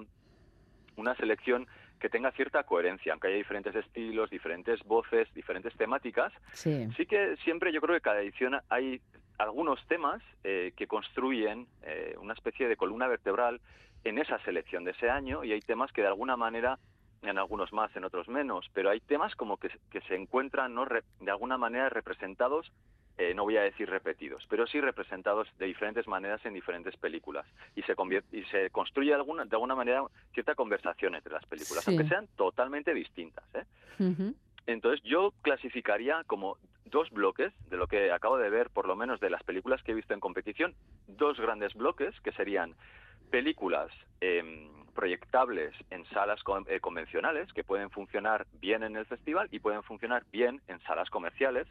una selección que tenga cierta coherencia, aunque haya diferentes estilos, diferentes voces, diferentes temáticas, Sí. Sí que siempre yo creo que cada edición hay algunos temas eh, que construyen eh, una especie de columna vertebral en esa selección de ese año y hay temas que de alguna manera, en algunos más, en otros menos, pero hay temas como que, que se encuentran ¿no? Re- de alguna manera representados, eh, no voy a decir repetidos, pero sí representados de diferentes maneras en diferentes películas y se, y se construye de alguna, de alguna manera cierta conversación entre las películas, Sí. aunque sean totalmente distintas. ¿eh? Entonces yo clasificaría como dos bloques de lo que acabo de ver, por lo menos de las películas que he visto en competición, dos grandes bloques que serían películas em, proyectables en salas con- eh, convencionales que pueden funcionar bien en el festival y pueden funcionar bien en salas comerciales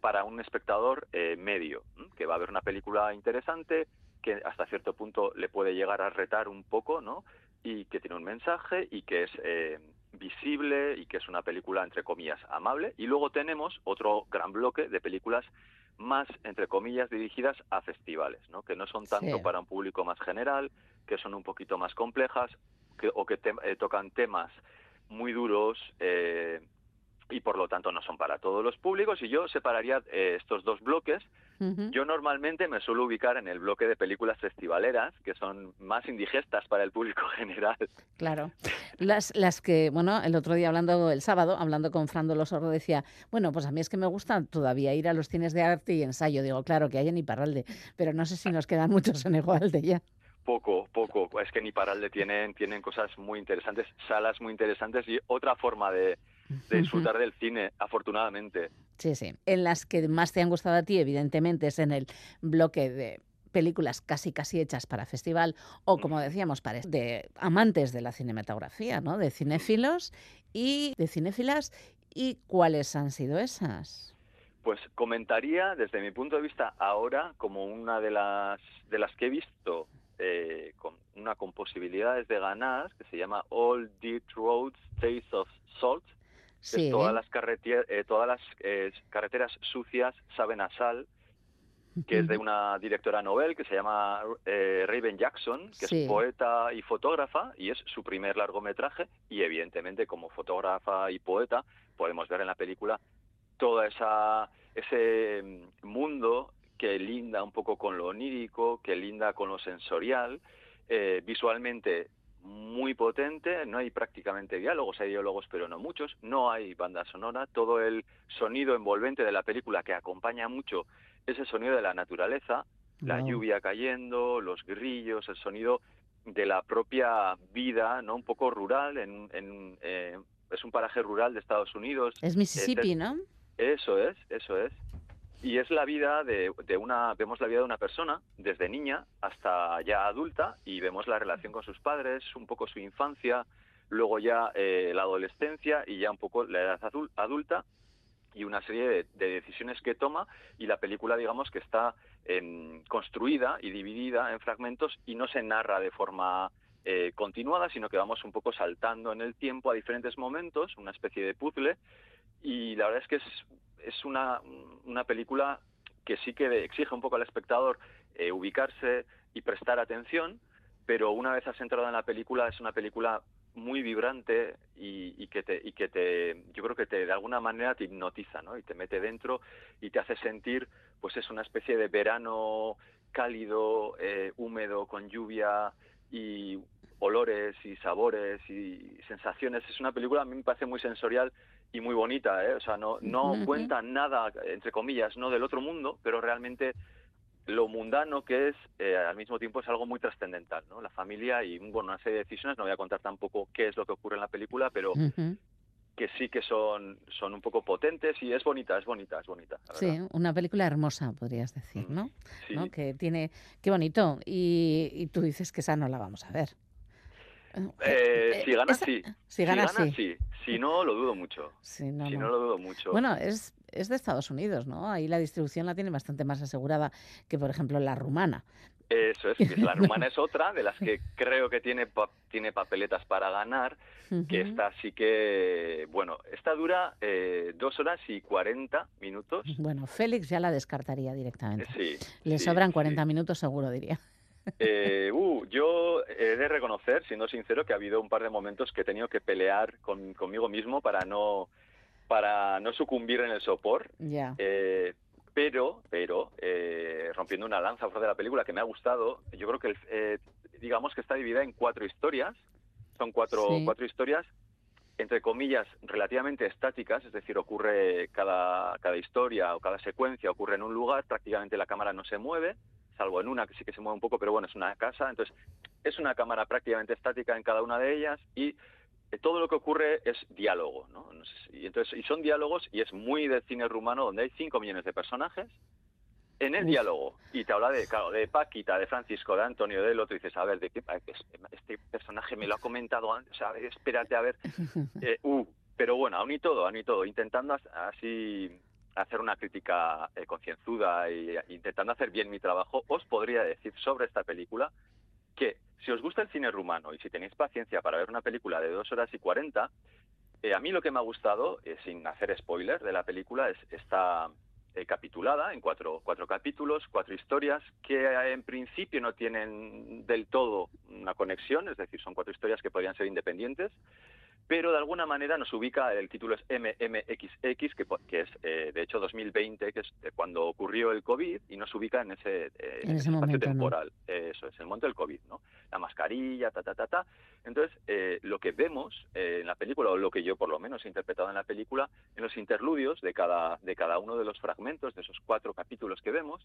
para un espectador eh, medio, que va a ver una película interesante que hasta cierto punto le puede llegar a retar un poco, ¿no? Y que tiene un mensaje y que es eh, visible y que es una película entre comillas amable. Y luego tenemos otro gran bloque de películas más entre comillas dirigidas a festivales, ¿no? Que no son tanto Sí. para un público más general, que son un poquito más complejas que, o que te- eh, tocan temas muy duros eh, y por lo tanto no son para todos los públicos. Y yo separaría eh, estos dos bloques. Yo normalmente me suelo ubicar en el bloque de películas festivaleras, que son más indigestas para el público general. Claro. Las, las que, bueno, el otro día hablando, el sábado, hablando con Fran Dolosoro, decía, bueno, pues a mí es que me gusta todavía ir a los cines de arte y ensayo. Digo, claro, que hay en Iparralde, pero no sé si nos quedan muchos en Igualde ya. Poco, poco. Es que en Iparralde tienen, tienen cosas muy interesantes, salas muy interesantes y otra forma de, de disfrutar del cine, afortunadamente. Sí, sí. En las que más te han gustado a ti, evidentemente, es en el bloque de películas casi casi hechas para festival o como decíamos para de amantes de la cinematografía, ¿no? De cinéfilos y de cinéfilas y cuáles han sido esas. Pues comentaría desde mi punto de vista ahora como una de las de las que he visto eh, con una con posibilidades de ganar que se llama All Dirt Roads Taste of Salt es todas las carreteras todas las eh, carreteras sucias saben a sal que es de una directora novel que se llama eh, Raven Jackson, que Sí. es poeta y fotógrafa, y es su primer largometraje, y evidentemente como fotógrafa y poeta podemos ver en la película toda esa ese mm, mundo que linda un poco con lo onírico, que linda con lo sensorial, eh, visualmente muy potente, no hay prácticamente diálogos, hay diálogos pero no muchos, no hay banda sonora, todo el sonido envolvente de la película que acompaña mucho ese sonido de la naturaleza, la lluvia cayendo, los grillos, el sonido de la propia vida, ¿no? Un poco rural, en, en, eh, es un paraje rural de Estados Unidos. Es Mississippi, Eh, ¿no? Eso es, eso es. Y es la vida de, de una, vemos la vida de una persona desde niña hasta ya adulta y vemos la relación con sus padres, un poco su infancia, luego ya eh, la adolescencia y ya un poco la edad adul- adulta y una serie de, de decisiones que toma y la película digamos que está em, construida y dividida en fragmentos y no se narra de forma eh, continuada sino que vamos un poco saltando en el tiempo a diferentes momentos una especie de puzzle y la verdad es que es, es una, una película que sí que exige un poco al espectador eh, ubicarse y prestar atención pero una vez has entrado en la película es una película muy vibrante y, que te y que te yo creo que te de alguna manera te hipnotiza no y te mete dentro y te hace sentir pues es una especie de verano cálido eh, húmedo con lluvia y olores y sabores y sensaciones. Es una película a mí me parece muy sensorial y muy bonita ¿eh? o sea no no cuenta nada entre comillas no del otro mundo pero realmente lo mundano que es, eh, al mismo tiempo es algo muy trascendental, ¿no? La familia y, bueno, una serie de decisiones, no voy a contar tampoco qué es lo que ocurre en la película, pero que sí que son, son un poco potentes y es bonita, es bonita, es bonita. la Sí, verdad. una película hermosa, podrías decir, ¿no? Sí. ¿No? Que tiene, qué bonito. Y, y tú dices que esa no la vamos a ver. Eh, si gana, esa- sí. Si gana, sí. Si no, lo dudo mucho. No, si no. no, lo dudo mucho. Bueno, es, es de Estados Unidos, ¿no? Ahí la distribución la tiene bastante más asegurada que, por ejemplo, la rumana. Eso es, que la rumana es otra de las que creo que tiene, pa- tiene papeletas para ganar, que Ujú. esta sí que, bueno, esta dura eh, dos horas y 40 minutos. Bueno, Félix ya la descartaría directamente. Sí, Le sí, sobran sí. 40 minutos seguro, diría. Eh, uh, yo he de reconocer, siendo sincero, que ha habido un par de momentos que he tenido que pelear con- conmigo mismo para no para no sucumbir en el sopor. Ya. Eh, pero, pero, eh, rompiendo una lanza a favor de la película que me ha gustado, yo creo que, el- eh, digamos que está dividida en cuatro historias. Son cuatro, Sí. cuatro historias, entre comillas, relativamente estáticas, es decir, ocurre cada, cada historia o cada secuencia ocurre en un lugar, prácticamente la cámara no se mueve, salvo en una que sí que se mueve un poco, pero bueno, es una casa, entonces es una cámara prácticamente estática en cada una de ellas y eh, todo lo que ocurre es diálogo, ¿no? Y entonces y son diálogos y es muy del cine rumano donde hay 5 millones de personajes en el Uf. diálogo y te habla de claro, de Paquita, de Francisco, de Antonio, del otro y dices, a ver, de qué este personaje me lo ha comentado antes, o sea, a ver, espérate a ver eh, uh, pero bueno, aún y todo, aún y todo, intentando as- así hacer una crítica eh, concienzuda e intentando hacer bien mi trabajo, os podría decir sobre esta película que si os gusta el cine rumano y si tenéis paciencia para ver una película de dos horas y cuarenta, eh, a mí lo que me ha gustado, eh, sin hacer spoiler de la película, es está capitulada en cuatro, cuatro capítulos, cuatro historias que en principio no tienen del todo una conexión, es decir, son cuatro historias que podrían ser independientes, pero de alguna manera nos ubica, el título es MMXX, que, es eh, de hecho 2020, que es cuando ocurrió el COVID, y nos ubica en ese, eh, En ese espacio momento, temporal. Eso es, el momento del COVID, ¿no? La mascarilla, ta, ta, ta, ta. Entonces, eh, lo que vemos eh, en la película, o lo que yo por lo menos he interpretado en la película, en los interludios de cada, de cada uno de los fragmentos, de esos cuatro capítulos que vemos,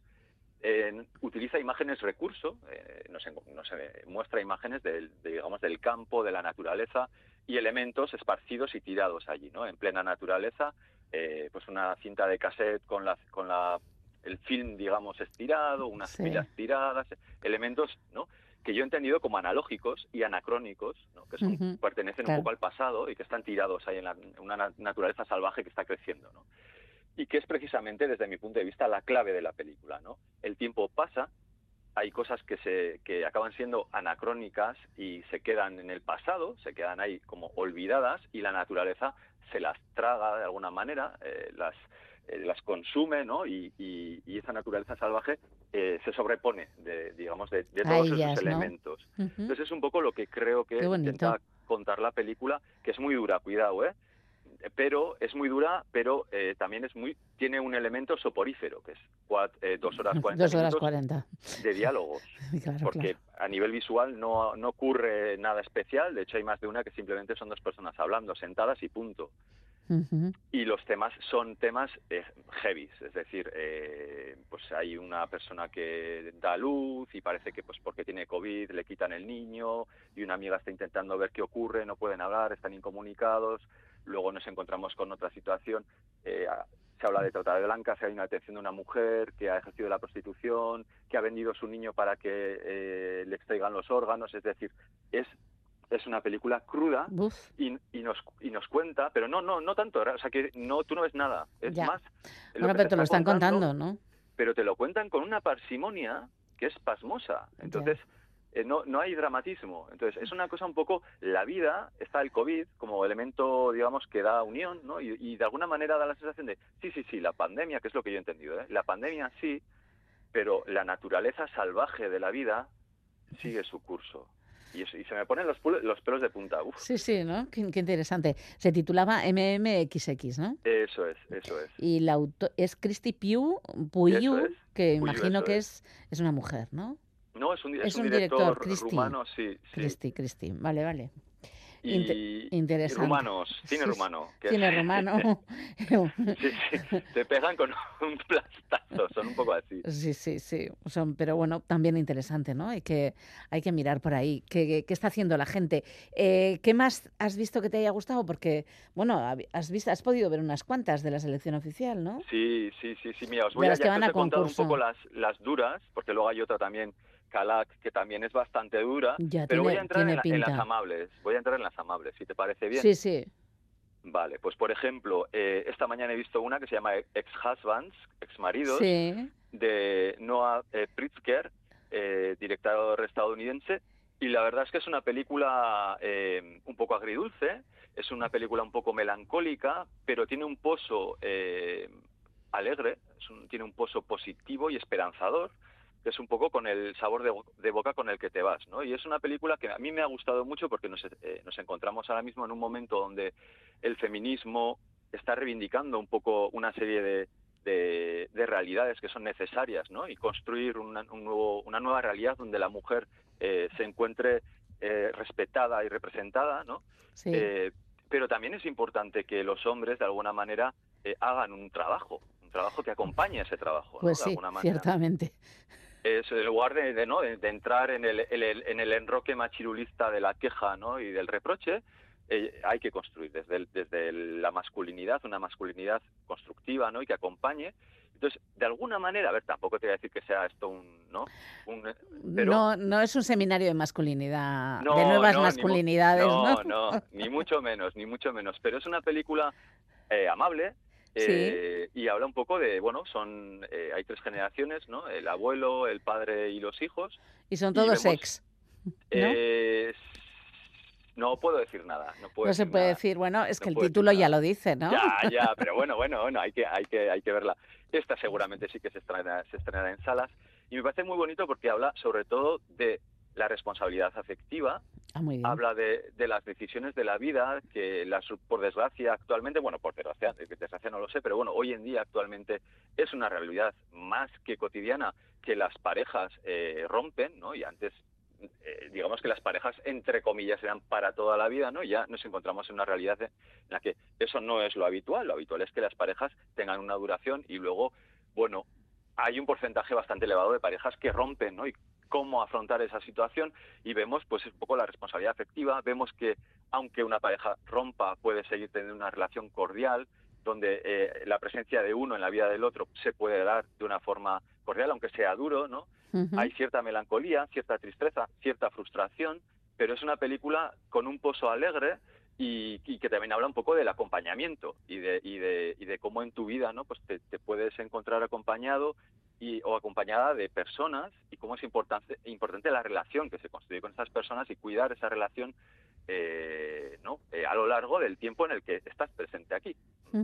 eh, utiliza imágenes recurso, eh, nos, nos, eh, muestra imágenes del, de, digamos, del campo, de la naturaleza y elementos esparcidos y tirados allí, ¿no? En plena naturaleza, eh, pues una cinta de cassette con la, con la el film, digamos, estirado, unas Sí. pilas tiradas, elementos, ¿no? que yo he entendido como analógicos y anacrónicos, ¿no? que son- pertenecen claro. un poco al pasado y que están tirados ahí en, la- en una na- naturaleza salvaje que está creciendo. ¿no? Y que es precisamente, desde mi punto de vista, la clave de la película. ¿no? El tiempo pasa, hay cosas que, se, que acaban siendo anacrónicas y se quedan en el pasado, se quedan ahí como olvidadas y la naturaleza se las traga de alguna manera, eh, las, eh, las consume, ¿no? Y, y- y esa naturaleza salvaje eh, se sobrepone, de, digamos, de, de todos ellas, esos ¿no? elementos. Entonces es un poco lo que creo que intenta contar la película, que es muy dura, cuidado, ¿eh? Pero es muy dura, pero eh, también es muy tiene un elemento soporífero, que es cuat- eh, dos horas cuarenta Dos horas minutos cuarenta. de diálogos. Claro, porque a nivel visual no, no ocurre nada especial, de hecho hay más de una que simplemente son dos personas hablando, sentadas y punto. Y los temas son temas eh, heavies, es decir, eh, pues hay una persona que da luz y parece que pues porque tiene COVID le quitan el niño y una amiga está intentando ver qué ocurre, no pueden hablar, están incomunicados, luego nos encontramos con otra situación, eh, a- se habla de trata de blancas, hay una detención de una mujer que ha ejercido la prostitución, que ha vendido su niño para que eh, le extraigan los órganos, es decir, es es una película cruda y, y nos y nos cuenta, pero no no no tanto, o sea que no tú no ves nada, es Ya. más bueno, pero te lo está están contando, ¿no? pero te lo cuentan con una parsimonia que es pasmosa. Entonces, eh, no, no hay dramatismo. Entonces, es una cosa un poco, la vida, está el COVID como elemento, digamos, que da unión, ¿no? Y, y de alguna manera da la sensación de, sí, sí, sí, la pandemia, que es lo que yo he entendido, ¿eh? La pandemia sí, pero la naturaleza salvaje de la vida sigue su curso. Y, eso- y se me ponen los, los pelos de punta. Uf, Sí, sí, ¿no? Qué, qué interesante. Se titulaba MMXX, ¿no? eso es, eso es. Y la auto es Christy Pugh, Puyu, es, que Puyu, imagino que es, es una mujer, ¿no? No, es un, es Es un un director, director, rumano, sí, sí. Christy, Christy. Vale, vale. Y, Inte- y interesante. rumanos, cine Sí, rumano. que- Cine rumano. Sí, sí, te pegan con un plastazo, son un poco así. Sí, sí, sí. Son, pero bueno, también interesante, ¿no? Hay que, hay que mirar por ahí. ¿Qué, qué- está haciendo la gente? Eh, ¿Qué más has visto que te haya gustado? Porque, bueno, has visto, has podido ver unas cuantas de la selección oficial, ¿no? Sí, sí, sí, sí, mira, os De voy a, las que ya van que os a he contado un poco las, las duras, porque luego hay otra también, Calac, que también es bastante dura, Ya, pero voy tiene- a entrar en, la- en las amables, voy a entrar en las amables, si te parece bien. Sí, sí. Vale, pues por ejemplo, eh, esta mañana he visto una que se llama Ex-Husbands, Ex-Maridos, Sí. de Noah eh, Pritzker, eh, director estadounidense, y la verdad es que es una película eh, un poco agridulce, es una película un poco melancólica, pero tiene un pozo eh, alegre, un- tiene un pozo positivo y esperanzador, que es un poco con el sabor de, de boca con el que te vas, ¿no? Y es una película que a mí me ha gustado mucho porque nos, eh, nos encontramos ahora mismo en un momento donde el feminismo está reivindicando un poco una serie de, de, de realidades que son necesarias, ¿no? Y construir una, un nuevo, una nueva realidad donde la mujer eh, se encuentre eh, respetada y representada, ¿no? Sí. Eh, pero también es importante que los hombres, de alguna manera, eh, hagan un trabajo, un trabajo que acompañe ese trabajo, ¿no? pues de sí, alguna manera. ciertamente. En lugar de, de, ¿no? de, de entrar en el, el, en el enroque machirulista de la queja ¿no? y del reproche, eh, hay que construir desde, el- desde el- la masculinidad, una masculinidad constructiva ¿no? y que acompañe. Entonces, de alguna manera, a ver, tampoco te voy a decir que sea esto un... ¿no? un pero, No, no es un seminario de masculinidad, no, de nuevas no, ni masculinidades, ¿no? no, no, ni mucho menos, ni mucho menos. Pero es una película eh, amable Sí. eh, y habla un poco de, bueno, son eh, hay tres generaciones, ¿no? El abuelo, el padre y los hijos. Y son y todos vemos- ex. Eh, no puedo decir nada, no puedo No se puede nada. decir, bueno, es No que el título ya lo dice, ¿no? Ya, ya, pero bueno, bueno, bueno, hay que, hay que, hay que verla. Esta seguramente sí que se estrenará, se estrenará en salas y me parece muy bonito porque habla sobre todo de la responsabilidad afectiva, Ah, muy bien. habla de, de las decisiones de la vida que las por desgracia actualmente bueno por desgracia de desgracia no lo sé pero bueno hoy en día actualmente es una realidad más que cotidiana que las parejas eh, rompen no y antes eh, digamos que las parejas entre comillas eran para toda la vida no y ya nos encontramos en una realidad en la que eso no es lo habitual lo habitual es que las parejas tengan una duración y luego bueno hay un porcentaje bastante elevado de parejas que rompen, ¿no? Y cómo afrontar esa situación y vemos pues un poco la responsabilidad afectiva, vemos que aunque una pareja rompa puede seguir teniendo una relación cordial donde eh, la presencia de uno en la vida del otro se puede dar de una forma cordial, aunque sea duro, ¿no? Hay cierta melancolía, cierta tristeza, cierta frustración, pero es una película con un pozo alegre y, y que también habla un poco del acompañamiento y de, y de, y de cómo en tu vida, ¿no? Pues te, te puedes encontrar acompañado y, o acompañada de personas y cómo es importante, importante la relación que se construye con esas personas y cuidar esa relación eh, ¿no? Eh, a lo largo del tiempo en el que estás presente aquí.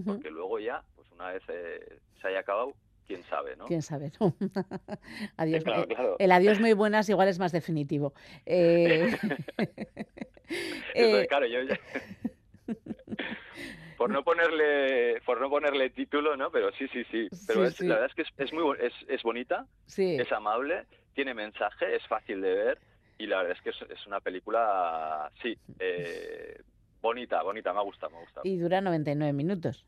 Porque luego ya, pues una vez eh, se haya acabado, quién sabe, ¿no? Quién sabe, ¿no? adiós. Claro, eh, claro. El adiós muy buenas igual es más definitivo. Entonces, claro, yo ya- por no ponerle por no ponerle título, ¿no? Pero sí, sí, sí. Pero Sí, es, sí. la verdad es que es, es muy es, es bonita, sí. es amable, tiene mensaje, es fácil de ver y la verdad es que es, es una película, sí, eh, bonita, bonita, me ha gustado, me ha gustado. Y dura 99 minutos.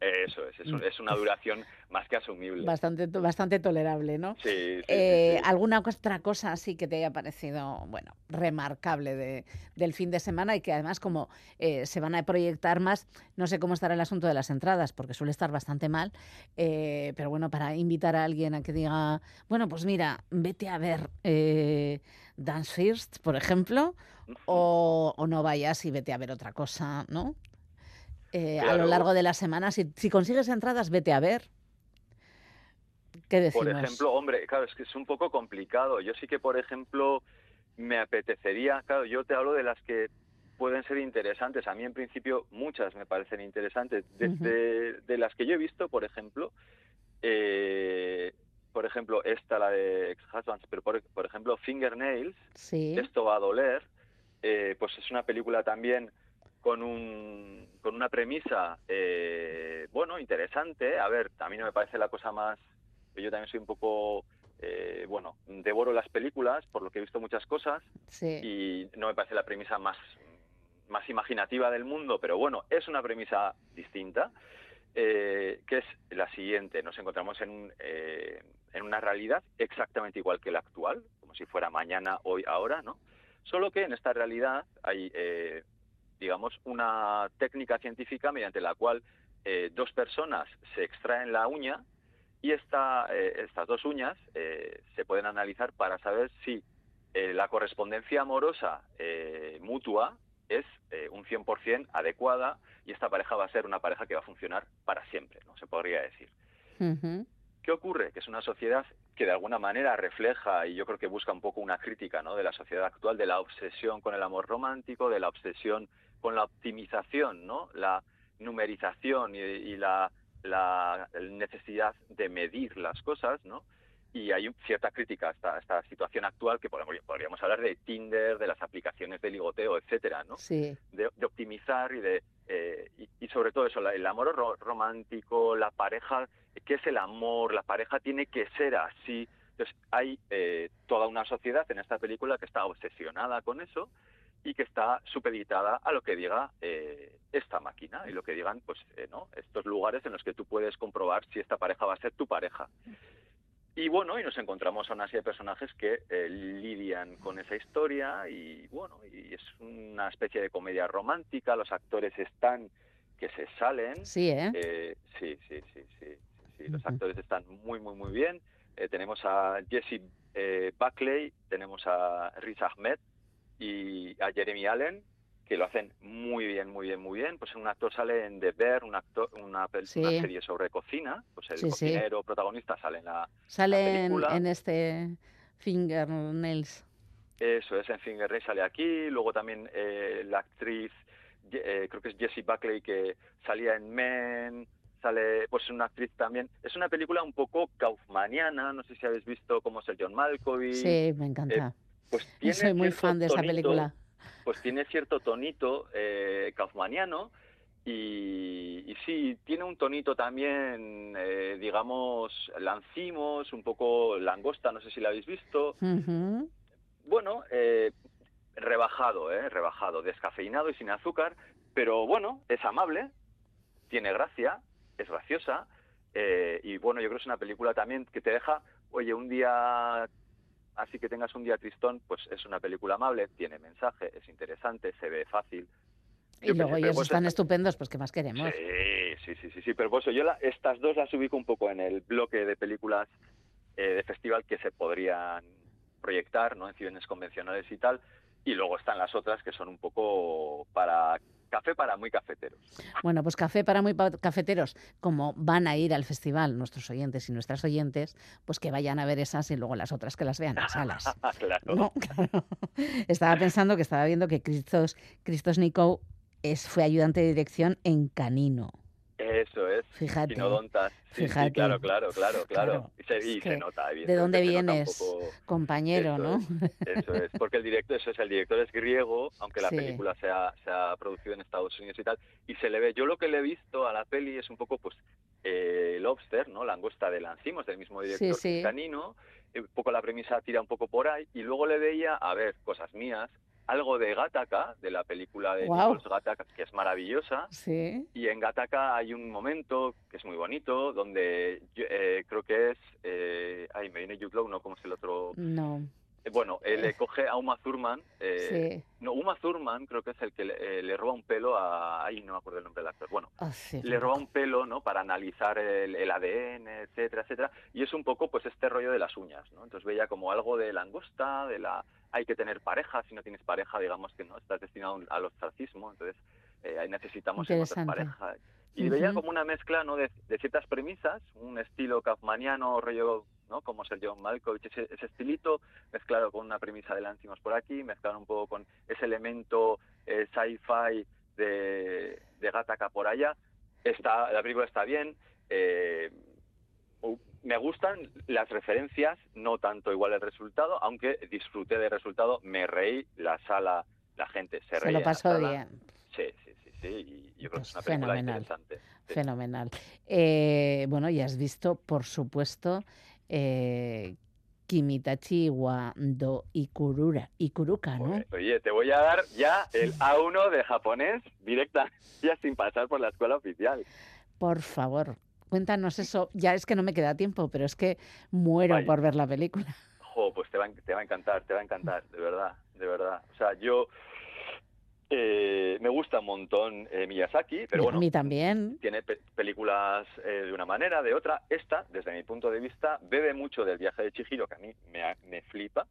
Eso es, es, un- es una duración más que asumible. Bastante, bastante tolerable, ¿no? Sí, sí, Eh, sí. ¿Alguna otra cosa así que te haya parecido, bueno, remarcable de, del fin de semana y que además como eh, se van a proyectar más, no sé cómo estará el asunto de las entradas, porque suele estar bastante mal, eh, pero bueno, para invitar a alguien a que diga, bueno, pues mira, vete a ver eh, Dance First, por ejemplo, o, o no vayas y vete a ver otra cosa, ¿no? Eh, A lo largo de la semana, si, si consigues entradas, vete a ver. ¿Qué decimos? Por ejemplo, hombre, claro, es que es un poco complicado. Yo sí que, por ejemplo, me apetecería, claro, yo te hablo de las que pueden ser interesantes. A mí, en principio, muchas me parecen interesantes. Desde de las que yo he visto, por ejemplo, eh, por ejemplo, esta, la de Ex-Husbands, pero por, por ejemplo, Fingernails, Sí. esto va a doler, eh, pues es una película también con un con una premisa eh, bueno interesante. A ver a mí no me parece la cosa más yo también soy un poco eh, bueno devoro las películas por lo que he visto muchas cosas Sí. y no me parece la premisa más más imaginativa del mundo pero bueno es una premisa distinta eh, que es la siguiente. Nos encontramos en un, eh, en una realidad exactamente igual que la actual como si fuera mañana hoy ahora no solo que en esta realidad hay eh, digamos, una técnica científica mediante la cual eh, dos personas se extraen la uña y esta, eh, estas dos uñas eh, se pueden analizar para saber si eh, la correspondencia amorosa eh, mutua es un 100% adecuada y esta pareja va a ser una pareja que va a funcionar para siempre, no se podría decir. ¿Qué ocurre? Que es una sociedad que de alguna manera refleja, y yo creo que busca un poco una crítica ¿no? de la sociedad actual, de la obsesión con el amor romántico, de la obsesión con la optimización, ¿no? la numerización y, y la, la necesidad de medir las cosas, ¿no? Y hay cierta crítica a esta, a esta situación actual que podemos, podríamos hablar de Tinder, de las aplicaciones de ligoteo, etcétera, ¿no? Sí. de, de optimizar y de eh, y, y sobre todo eso la- el amor ro- romántico la pareja qué es el amor la pareja tiene que ser así entonces hay eh, toda una sociedad en esta película que está obsesionada con eso y que está supeditada a lo que diga eh, esta máquina y lo que digan pues eh, no estos lugares en los que tú puedes comprobar si esta pareja va a ser tu pareja y bueno, y nos encontramos a una serie de personajes que eh, lidian con esa historia y bueno, y es una especie de comedia romántica, los actores están que se salen. Sí, ¿eh? Eh, sí, sí, sí, sí, sí, los actores están muy, muy, muy bien. Tenemos a Jesse Buckley, tenemos a Riz Ahmed y a Jeremy Allen, que lo hacen muy bien, muy bien, muy bien. Pues un actor sale en The Bear, un actor, una, pel- Sí. una serie sobre cocina, pues el Sí, sí. cocinero protagonista sale en la, Sale en, película. en este Fingernails. Eso es, en Finger sale aquí. Luego también eh, la actriz, eh, creo que es Jessie Buckley, que salía en Men. Sale, pues una actriz también. Es una película un poco kaufmaniana. No sé si habéis visto cómo es el John Malkovich. Sí, me encanta. Pues tiene Soy muy fan de esa tonito- película. Pues tiene cierto tonito eh, kaufmaniano. Y, y sí, tiene un tonito también, eh, digamos, lancimos, un poco langosta, no sé si la habéis visto. Bueno, eh, rebajado, ¿eh? Rebajado, descafeinado y sin azúcar, pero bueno, es amable, tiene gracia, es graciosa, eh, y bueno, yo creo que es una película también que te deja, oye, un día, así que tengas un día tristón, pues es una película amable, tiene mensaje, es interesante, se ve fácil. Y Yo luego pensé, ellos están esta- estupendo, pues ¿qué más queremos? Sí, sí, sí, sí, sí, pero por eso yo la- estas dos las ubico un poco en el bloque de películas eh, de festival que se podrían proyectar, ¿no? En cines convencionales y tal, y luego están las otras que son un poco para café para muy cafeteros. Bueno, pues café para muy cafeteros, como van a ir al festival nuestros oyentes y nuestras oyentes, pues que vayan a ver esas y luego las otras que las vean en salas. claro. No, claro. Estaba pensando que estaba viendo que Cristos, Cristos Nico es, fue ayudante de dirección en Canino. Eso es. Fíjate. Quinodontas. Sí, sí, Fíjate. claro, claro, claro, claro. Claro, Y se, y nota, ¿De dónde vienes, compañero, Eso no? es, Eso es, porque el director, eso es, el director es griego, aunque la Sí. película se ha, se ha producido en Estados Unidos y tal, y se le ve, yo lo que le he visto a la peli es un poco, pues, eh, Lobster, ¿no? Langosta de Lancimos, del mismo director canino, eh, un poco la premisa tira un poco por ahí, y luego le veía, a ver, cosas mías, algo de Gattaca, de la película de Guau. Nichols Gattaca, que es maravillosa, Sí. y en Gattaca hay un momento que es muy bonito, donde yo, eh, creo que es, eh, ay, me viene Jude Law, no, ¿cómo es el otro? No. Eh, Bueno, él le coge a Uma Thurman. Sí. eh, No, Uma Thurman creo que es el que le, eh, le roba un pelo a... Ay, no me acuerdo el nombre del actor. Bueno, Ah, sí, le roba un pelo, ¿no? Para analizar el, el ADN, etcétera, etcétera. Y es un poco, pues, este rollo de las uñas, ¿no? Entonces veía como algo de langosta, de la... Hay que tener pareja. Si no tienes pareja, digamos que no, estás destinado al ostracismo. Entonces, eh, ahí necesitamos encontrar pareja. Y veía como una mezcla ¿no? de, de ciertas premisas, un estilo kaufmaniano, rollo, ¿no? como ser John Malkovich, ese, ese estilito, mezclado con una premisa de Lancimos por aquí, mezclado un poco con ese elemento eh, sci-fi de, de Gattaca por allá. Está, la película está bien. eh, me gustan las referencias, no tanto igual el resultado, aunque disfruté del resultado, me reí, la sala, la gente se, Se reía. lo pasó bien. Sí, sí, sí, sí, y yo creo que es una película fenomenal. interesante. Sí. Fenomenal. Eh, bueno, y has visto, por supuesto, eh, Kimitachi wa do Ikurura, Ikuruka, ¿no? Oye, te voy a dar ya el A1 de japonés directa, ya sin pasar por la escuela oficial. Por favor, cuéntanos eso. Ya es que no me queda tiempo, pero es que muero Vaya. por ver la película. Jo, pues va, te va a encantar, te va a encantar, de verdad, de verdad. O sea, yo eh, me gusta un montón eh, Miyazaki, pero bueno, A mí también. tiene pe- películas eh, de una manera, de otra. Esta, desde mi punto de vista, bebe mucho del viaje de Chihiro, que a mí me, me flipa,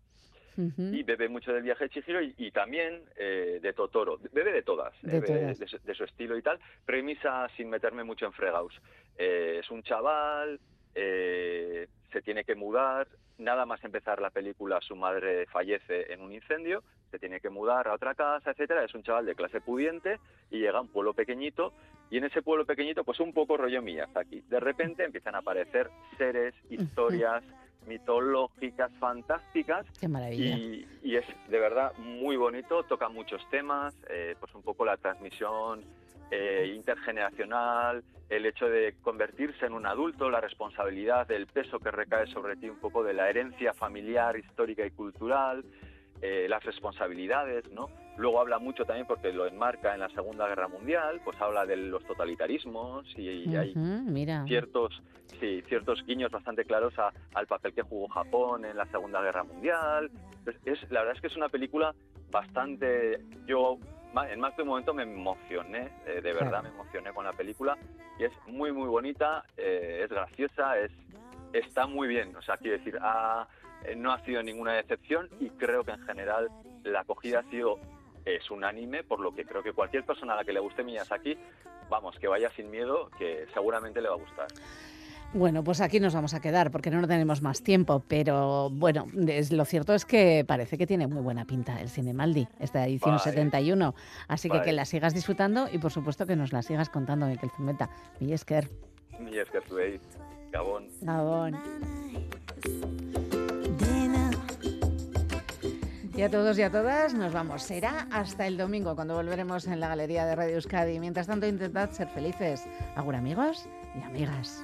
y bebe mucho del viaje de Chihiro y, y también eh, de Totoro. Bebe de todas, De eh, todas. de, su, de su estilo y tal. Premisa sin meterme mucho en fregados. Eh, es un chaval, eh, se tiene que mudar, nada más empezar la película su madre fallece en un incendio, se tiene que mudar a otra casa, etcétera. Es un chaval de clase pudiente y llega a un pueblo pequeñito y en ese pueblo pequeñito pues un poco rollo Miyazaki. De repente empiezan a aparecer seres, historias mitológicas, fantásticas Qué maravilla. y, y es de verdad muy bonito, toca muchos temas, eh, pues un poco la transmisión eh, intergeneracional, el hecho de convertirse en un adulto, la responsabilidad del peso que recae sobre ti, un poco de la herencia familiar, histórica y cultural, eh, las responsabilidades, ¿no? Luego habla mucho también porque lo enmarca en la Segunda Guerra Mundial, pues habla de los totalitarismos y, y hay Ujú, mira. ciertos sí, ciertos guiños bastante claros a- al papel que jugó Japón en la Segunda Guerra Mundial. Pues es, la verdad es que es una película bastante... Yo en más de un momento me emocioné, eh, de verdad me emocioné con la película y es muy muy bonita, eh, es graciosa, es está muy bien. O sea, quiero decir, ha- eh, no ha sido ninguna decepción y creo que en general la acogida ha sido es unánime, por lo que creo que cualquier persona a la que le guste Miyazaki, vamos, que vaya sin miedo, que seguramente le va a gustar. Bueno, pues aquí nos vamos a quedar porque no tenemos más tiempo, pero bueno, es- lo cierto es que parece que tiene muy buena pinta el Cinemaldi, esta edición Vale. 71. Así que Vale. que la sigas disfrutando y por supuesto que nos la sigas contando, Miquel Zumeta. Millesker, Ni es que Zueit, Gabón. Gabón. Y a todos y a todas nos vamos. Será hasta el domingo cuando volveremos en la Galería de Radio Euskadi. Mientras tanto, intentad ser felices. Agur amigos y amigas.